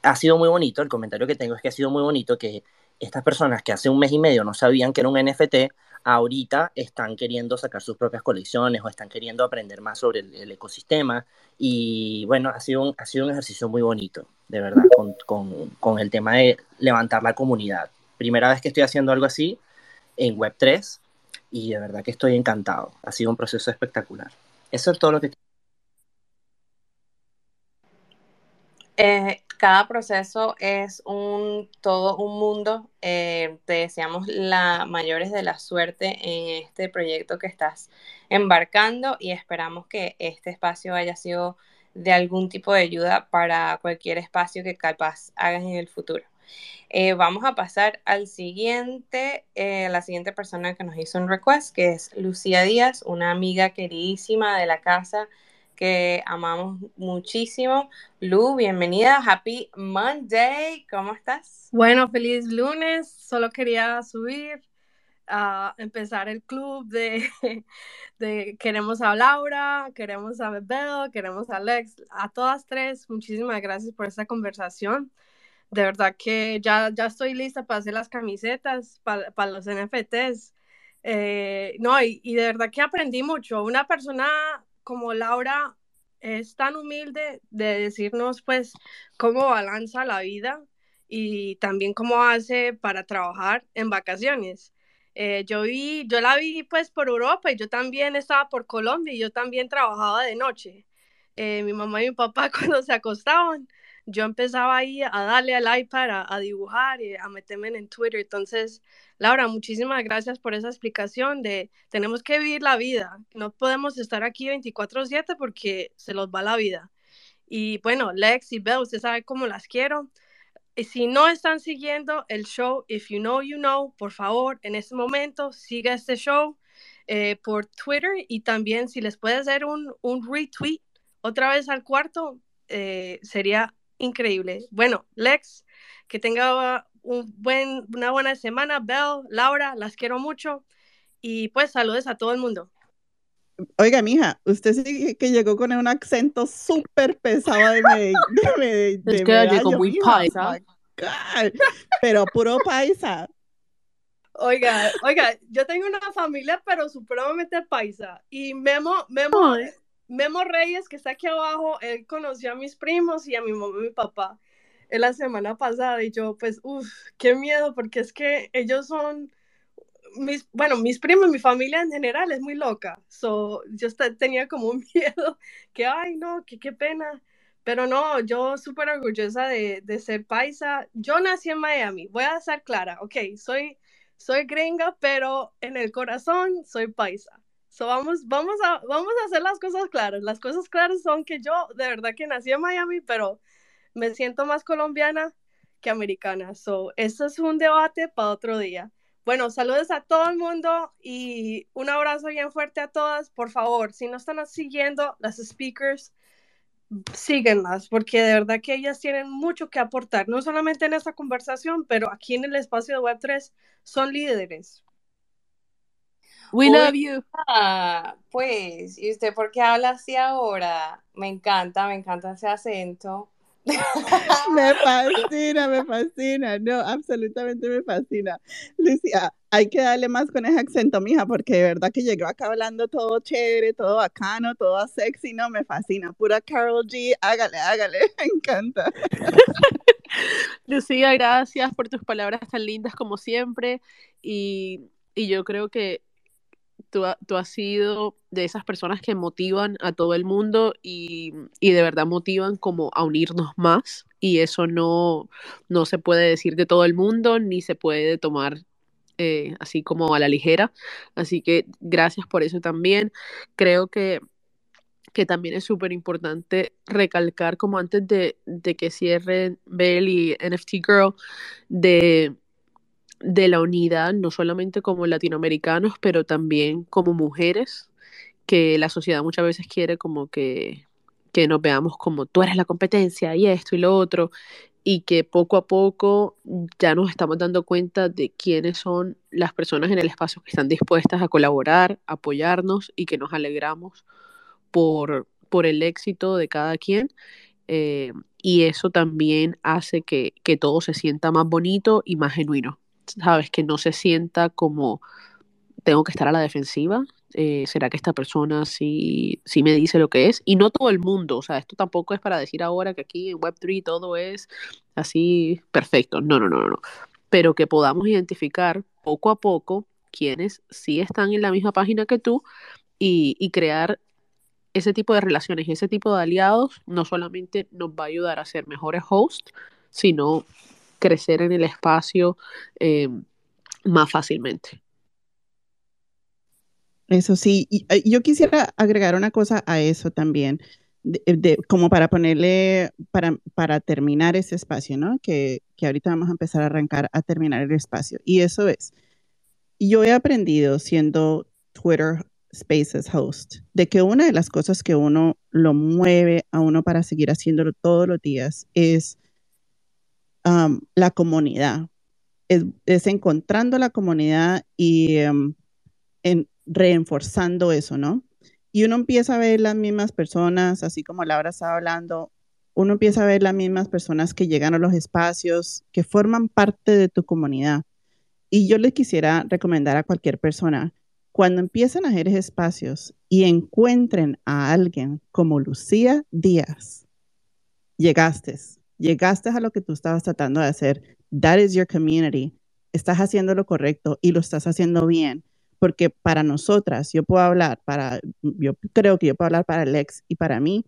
ha sido muy bonito, el comentario que tengo es que ha sido muy bonito que estas personas que hace un mes y medio no sabían que era un NFT, ahorita están queriendo sacar sus propias colecciones o están queriendo aprender más sobre el, ecosistema. Y bueno, ha sido, un, ha sido un ejercicio muy bonito, de verdad, con, con, con, el tema de levantar la comunidad. Primera vez que estoy haciendo algo así en Web3 y de verdad que estoy encantado. Ha sido un proceso espectacular. Eso es todo lo que... Eh, cada proceso es un todo un mundo. Eh, te deseamos la mayores de la suerte en este proyecto que estás embarcando y esperamos que este espacio haya sido de algún tipo de ayuda para cualquier espacio que capaz hagas en el futuro. Eh, vamos a pasar al siguiente, eh, la siguiente persona que nos hizo un request, que es Lucía Díaz, una amiga queridísima de la casa que amamos muchísimo. Lu, bienvenida, happy Monday, ¿cómo estás? Bueno, feliz lunes, solo quería subir a empezar el club de, de queremos a Laura, queremos a Bebel, queremos a Alex, a todas tres, muchísimas gracias por esta conversación. De verdad que ya, ya estoy lista para hacer las camisetas, para, para los NFTs. Eh, no, y, y de verdad que aprendí mucho. Una persona como Laura es tan humilde de decirnos pues cómo balanza la vida y también cómo hace para trabajar en vacaciones. Eh, yo vi, yo la vi pues por Europa y yo también estaba por Colombia y yo también trabajaba de noche. eh, mi mamá y mi papá cuando se acostaban, yo empezaba ahí a darle al iPad, a, dibujar y a meterme en Twitter. Entonces, Laura, muchísimas gracias por esa explicación de tenemos que vivir la vida. No podemos estar aquí 24/7 porque se los va la vida. Y bueno, Lex y Bell, usted sabe cómo las quiero. Y si no están siguiendo el show, If You Know, You Know, por favor, en este momento siga este show eh, por Twitter y también si les puede hacer un, un retweet otra vez al cuarto, eh, sería increíble. Bueno, Lex, que tenga un buen, una buena semana. Bell, Laura, las quiero mucho. Y pues saludos a todo el mundo. Oiga, mija, usted sí que llegó con un acento súper pesado de Medellín. es que llegó muy paisa. Pero puro paisa. Oiga, oiga, yo tengo una familia, pero supremamente paisa. Y Memo, Memo, Memo Reyes, que está aquí abajo, él conoció a mis primos y a mi mamá y mi papá en la semana pasada y yo, pues, uff, qué miedo, porque es que ellos son, mis, bueno, mis primos, mi familia en general es muy loca, so, yo tenía como un miedo, que, ay, no, que qué pena, pero no, yo súper orgullosa de, ser paisa, yo nací en Miami, voy a ser clara, ok, soy, soy gringa, pero en el corazón soy paisa vamos, vamos, a, vamos a hacer las cosas claras. Las cosas claras son que yo de verdad que nací en Miami, pero me siento más colombiana que americana. So, eso es un debate para otro día. Bueno, saludos a todo el mundo y un abrazo bien fuerte a todas. Por favor, si no están siguiendo las speakers, síguenlas, porque de verdad que ellas tienen mucho que aportar, no solamente en esta conversación, pero aquí en el espacio de Web3 son líderes. We love you. pues, ¿y usted por qué habla así ahora? Me encanta, me encanta ese acento. me fascina, me fascina. No, absolutamente me fascina. Lucia, hay que darle más con ese acento, mija, porque de verdad que llegó acá hablando todo chévere, todo bacano, todo sexy, no, me fascina. Pura Carol G, hágale, hágale, me encanta. Lucía, gracias por tus palabras tan lindas como siempre. Y, y yo creo que tú, tú, has sido de esas personas que motivan a todo el mundo y, y, de verdad motivan como a unirnos más y eso no, no se puede decir de todo el mundo ni se puede tomar eh, así como a la ligera. Así que gracias por eso también. Creo que, que también es súper importante recalcar como antes de, de que cierren Bell y NFT Girl, de de la unidad, no solamente como latinoamericanos, pero también como mujeres, que la sociedad muchas veces quiere como que, que nos veamos como tú eres la competencia y esto y lo otro, y que poco a poco ya nos estamos dando cuenta de quiénes son las personas en el espacio que están dispuestas a colaborar, apoyarnos y que nos alegramos por, por el éxito de cada quien. Eh, y eso también hace que, que todo se sienta más bonito y más genuino. ¿Sabes? Que no se sienta como tengo que estar a la defensiva. Eh, ¿Será que esta persona sí, sí me dice lo que es? Y no todo el mundo, o sea, esto tampoco es para decir ahora que aquí en Web3 todo es así perfecto. No, no, no, no. Pero que podamos identificar poco a poco quienes sí están en la misma página que tú y, y crear ese tipo de relaciones y ese tipo de aliados no solamente nos va a ayudar a ser mejores hosts, sino crecer en el espacio eh, más fácilmente. Eso sí, eh, yo quisiera agregar una cosa a eso también, como para ponerle, para, para terminar ese espacio, ¿no? Que, que ahorita vamos a empezar a arrancar a terminar el espacio. Y eso es, yo he aprendido siendo Twitter Spaces host, de que una de las cosas que uno lo mueve a uno para seguir haciéndolo todos los días es la comunidad. Es, encontrando la comunidad y en, reforzando eso, ¿no? Y uno empieza a ver las mismas personas, así como Laura estaba hablando, uno empieza a ver las mismas personas que llegan a los espacios, que forman parte de tu comunidad. Y yo les quisiera recomendar a cualquier persona, cuando empiecen a hacer espacios y encuentren a alguien como Lucía Díaz, llegaste, llegaste a lo que tú estabas tratando de hacer. That is your community. Estás haciendo lo correcto y lo estás haciendo bien. Porque para nosotras, yo puedo hablar, para, yo creo que yo puedo hablar para Alex y para mí,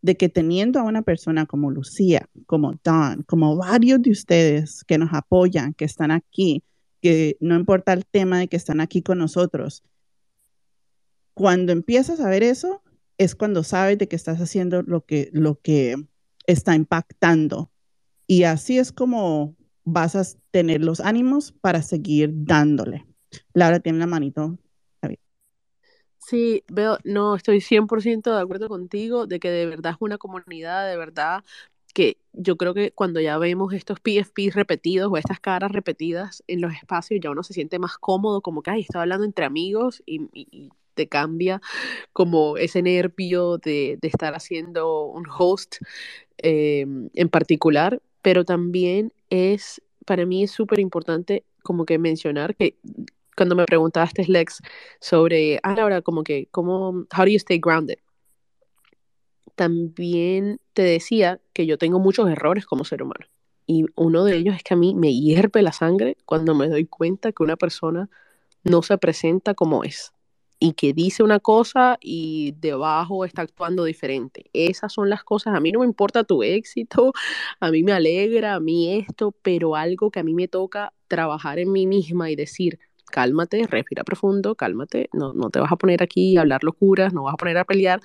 de que teniendo a una persona como Lucía, como Don, como varios de ustedes que nos apoyan, que están aquí, que no importa el tema de que están aquí con nosotros, cuando empiezas a ver eso, es cuando sabes de que estás haciendo lo que, lo que está impactando. Y así es como vas a tener los ánimos para seguir dándole. Laura tiene la manito. Sí, veo, no, estoy 100% de acuerdo contigo de que de verdad es una comunidad, de verdad que yo creo que cuando ya vemos estos PFP repetidos o estas caras repetidas en los espacios, ya uno se siente más cómodo, como que, ay, estoy hablando entre amigos y, te cambia como ese nervio de, estar haciendo un host eh, en particular, pero también es, para mí es súper importante como que mencionar que cuando me preguntaste, Lex, sobre, ah, ahora como que, ¿cómo, how do you stay grounded? También te decía que yo tengo muchos errores como ser humano. Y uno de ellos es que a mí me hierve la sangre cuando me doy cuenta que una persona no se presenta como es y que dice una cosa y debajo está actuando diferente. Esas son las cosas, a mí no me importa tu éxito, a mí me alegra, a mí esto, pero algo que a mí me toca trabajar en mí misma y decir, cálmate, respira profundo, cálmate, no, no te vas a poner aquí a hablar locuras, no vas a poner a pelear,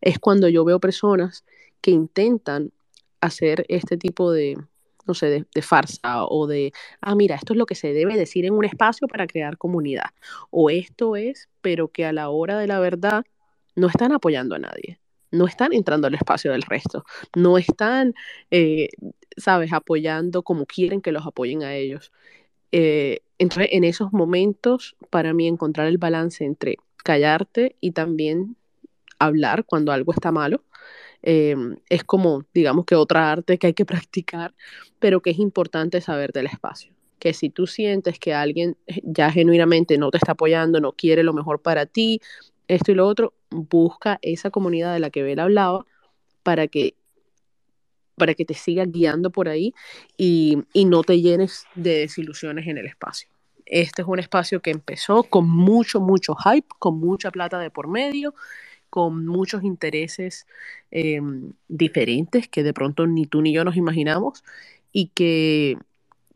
es cuando yo veo personas que intentan hacer este tipo de, no sé, de, farsa o de, ah, mira, esto es lo que se debe decir en un espacio para crear comunidad. O esto es, pero que a la hora de la verdad no están apoyando a nadie, no están entrando al espacio del resto, no están, eh, sabes, apoyando como quieren que los apoyen a ellos. Eh, en esos momentos, para mí, encontrar el balance entre callarte y también hablar cuando algo está malo, em, es como, digamos que otra arte que hay que practicar, pero que es importante saber del espacio. Que si tú sientes que alguien ya genuinamente no te está apoyando, no quiere lo mejor para ti, esto y lo otro, busca esa comunidad de la que él hablaba para que para que te siga guiando por ahí y, no te llenes de desilusiones en el espacio. Este es un espacio que empezó con mucho, mucho hype, con mucha plata de por medio, con muchos intereses em, diferentes que de pronto ni tú ni yo nos imaginamos y que,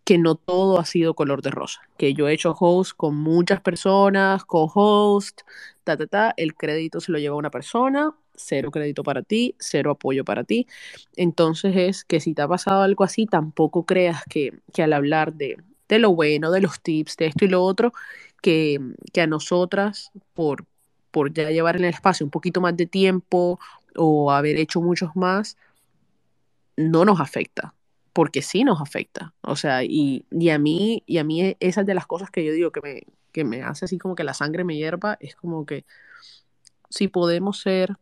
que no todo ha sido color de rosa. Que yo he hecho host con muchas personas, co-host, ta, ta, ta, el crédito se lo lleva una persona, cero crédito para ti, cero apoyo para ti. Entonces es que si te ha pasado algo así, tampoco creas que, al hablar de, lo bueno, de los tips, de esto y lo otro, que, a nosotras, por, por ya llevar en el espacio un poquito más de tiempo o haber hecho muchos más, no nos afecta, porque sí nos afecta. O sea, y, a mí, y a mí esas de las cosas que yo digo que me, que me hace así como que la sangre me hierva, es como que si podemos ser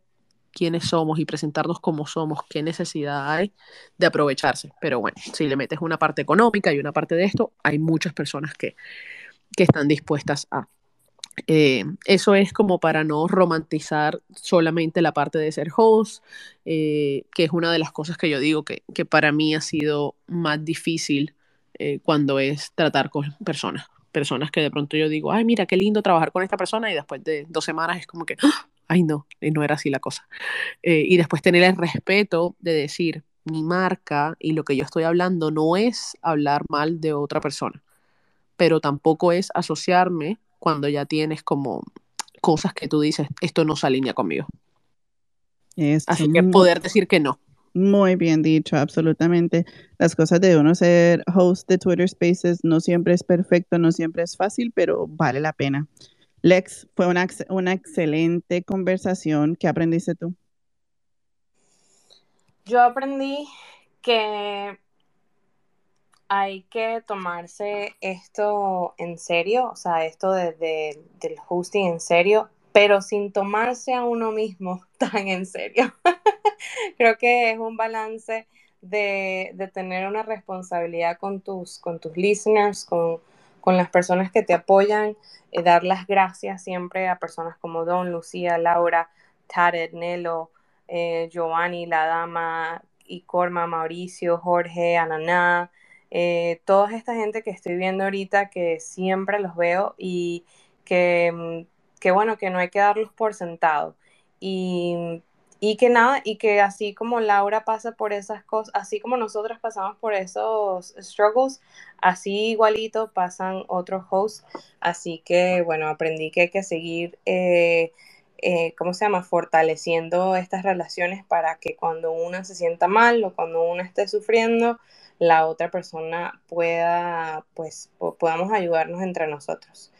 quiénes somos y presentarnos como somos, qué necesidad hay de aprovecharse. Pero bueno, si le metes una parte económica y una parte de esto, hay muchas personas que, están dispuestas a. Eh, eso es como para no romantizar solamente la parte de ser host, eh, que es una de las cosas que yo digo que, para mí ha sido más difícil eh, cuando es tratar con personas. Personas que de pronto yo digo, ay, mira, qué lindo trabajar con esta persona y después de dos semanas es como que, ¡ah! ay no, no era así la cosa. Y después tener el respeto de decir, mi marca y lo que yo estoy hablando no es hablar mal de otra persona, pero tampoco es asociarme cuando ya tienes como cosas que tú dices, esto no se alinea conmigo. Así que poder decir que no. Muy bien dicho, absolutamente. Las cosas de uno ser host de Twitter Spaces no siempre es perfecto, no siempre es fácil, pero vale la pena. Lex, fue una, una excelente conversación. ¿Qué aprendiste tú? Yo aprendí que hay que tomarse esto en serio, o sea, esto de, del hosting en serio, pero sin tomarse a uno mismo tan en serio. Creo que es un balance de, de, tener una responsabilidad con tus, con tus listeners, con, con las personas que te apoyan, eh, dar las gracias siempre a personas como Don, Lucía, Laura, Tared, Nelo, eh, Giovanni, La Dama, Icorma, Mauricio, Jorge, Ananá, eh, toda esta gente que estoy viendo ahorita que siempre los veo y que, mm, que bueno, que no hay que darlos por sentado. Y, y que nada, y que así como Laura pasa por esas cosas, así como nosotros pasamos por esos struggles, así igualito pasan otros hosts. Así que bueno, aprendí que hay que seguir, eh, eh, ¿cómo se llama? Fortaleciendo estas relaciones para que cuando una se sienta mal o cuando una esté sufriendo, la otra persona pueda, pues, podamos ayudarnos entre nosotros.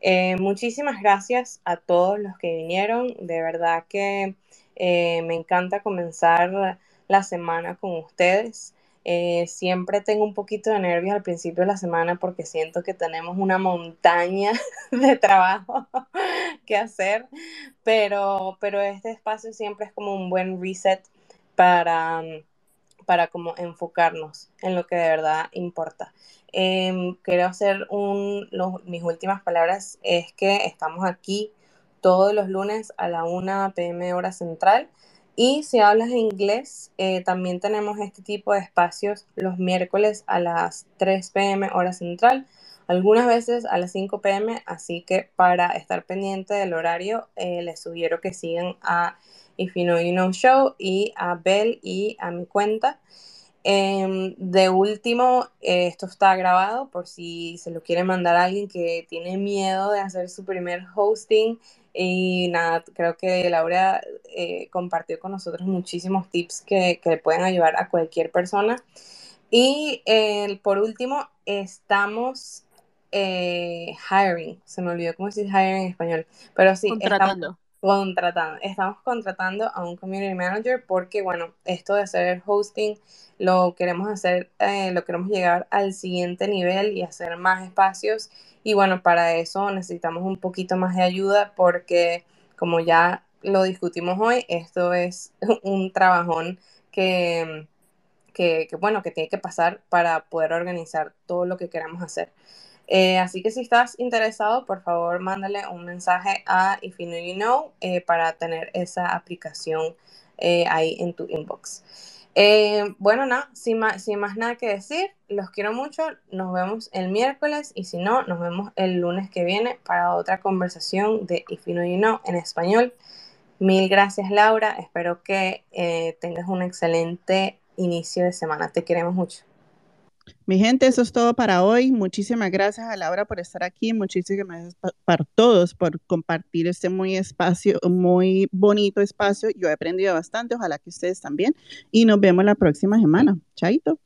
Eh, muchísimas gracias a todos los que vinieron. De verdad que eh, me encanta comenzar la semana con ustedes. Eh, siempre tengo un poquito de nervios al principio de la semana porque siento que tenemos una montaña de trabajo que hacer, pero, pero este espacio siempre es como un buen reset para, para como enfocarnos en lo que de verdad importa. Em, quiero hacer un, mis últimas palabras es que estamos aquí todos los lunes a la 1 pm hora central. Y si hablas inglés, eh, también tenemos este tipo de espacios los miércoles a las 3 pm hora central, algunas veces a las 5 pm, así que para estar pendiente del horario, eh, les sugiero que sigan a If You Know You Know Show y a Bell y a mi cuenta. Em, de último, eh, esto está grabado por si se lo quiere mandar a alguien que tiene miedo de hacer su primer hosting y nada, creo que Laura eh, compartió con nosotros muchísimos tips que, que pueden ayudar a cualquier persona. Y por último, estamos eh, hiring. Se me olvidó cómo decir hiring en español. Pero sí, contratando. Estamos contratando. Estamos contratando a un community manager porque, bueno, esto de hacer hosting lo queremos hacer, lo queremos llegar al siguiente nivel y hacer más espacios y bueno, para eso necesitamos un poquito más de ayuda porque como ya lo discutimos hoy, esto es un trabajón que, que, bueno, que tiene que pasar para poder organizar todo lo que queramos hacer. Eh, así que si estás interesado, por favor, mándale un mensaje a If You Know eh, para tener esa aplicación eh, ahí en tu inbox. Bueno, nada, sin más, sin más nada que decir, los quiero mucho, nos vemos el miércoles y si no, nos vemos el lunes que viene para otra conversación de If You Know en español. Mil gracias Laura, espero que tengas un excelente inicio de semana, te queremos mucho. Mi gente, eso es todo para hoy. Muchísimas gracias a Laura por estar aquí. Muchísimas gracias para todos por compartir este muy espacio, muy bonito espacio. Yo he aprendido bastante, ojalá que ustedes también. Y nos vemos la próxima semana. Chaito.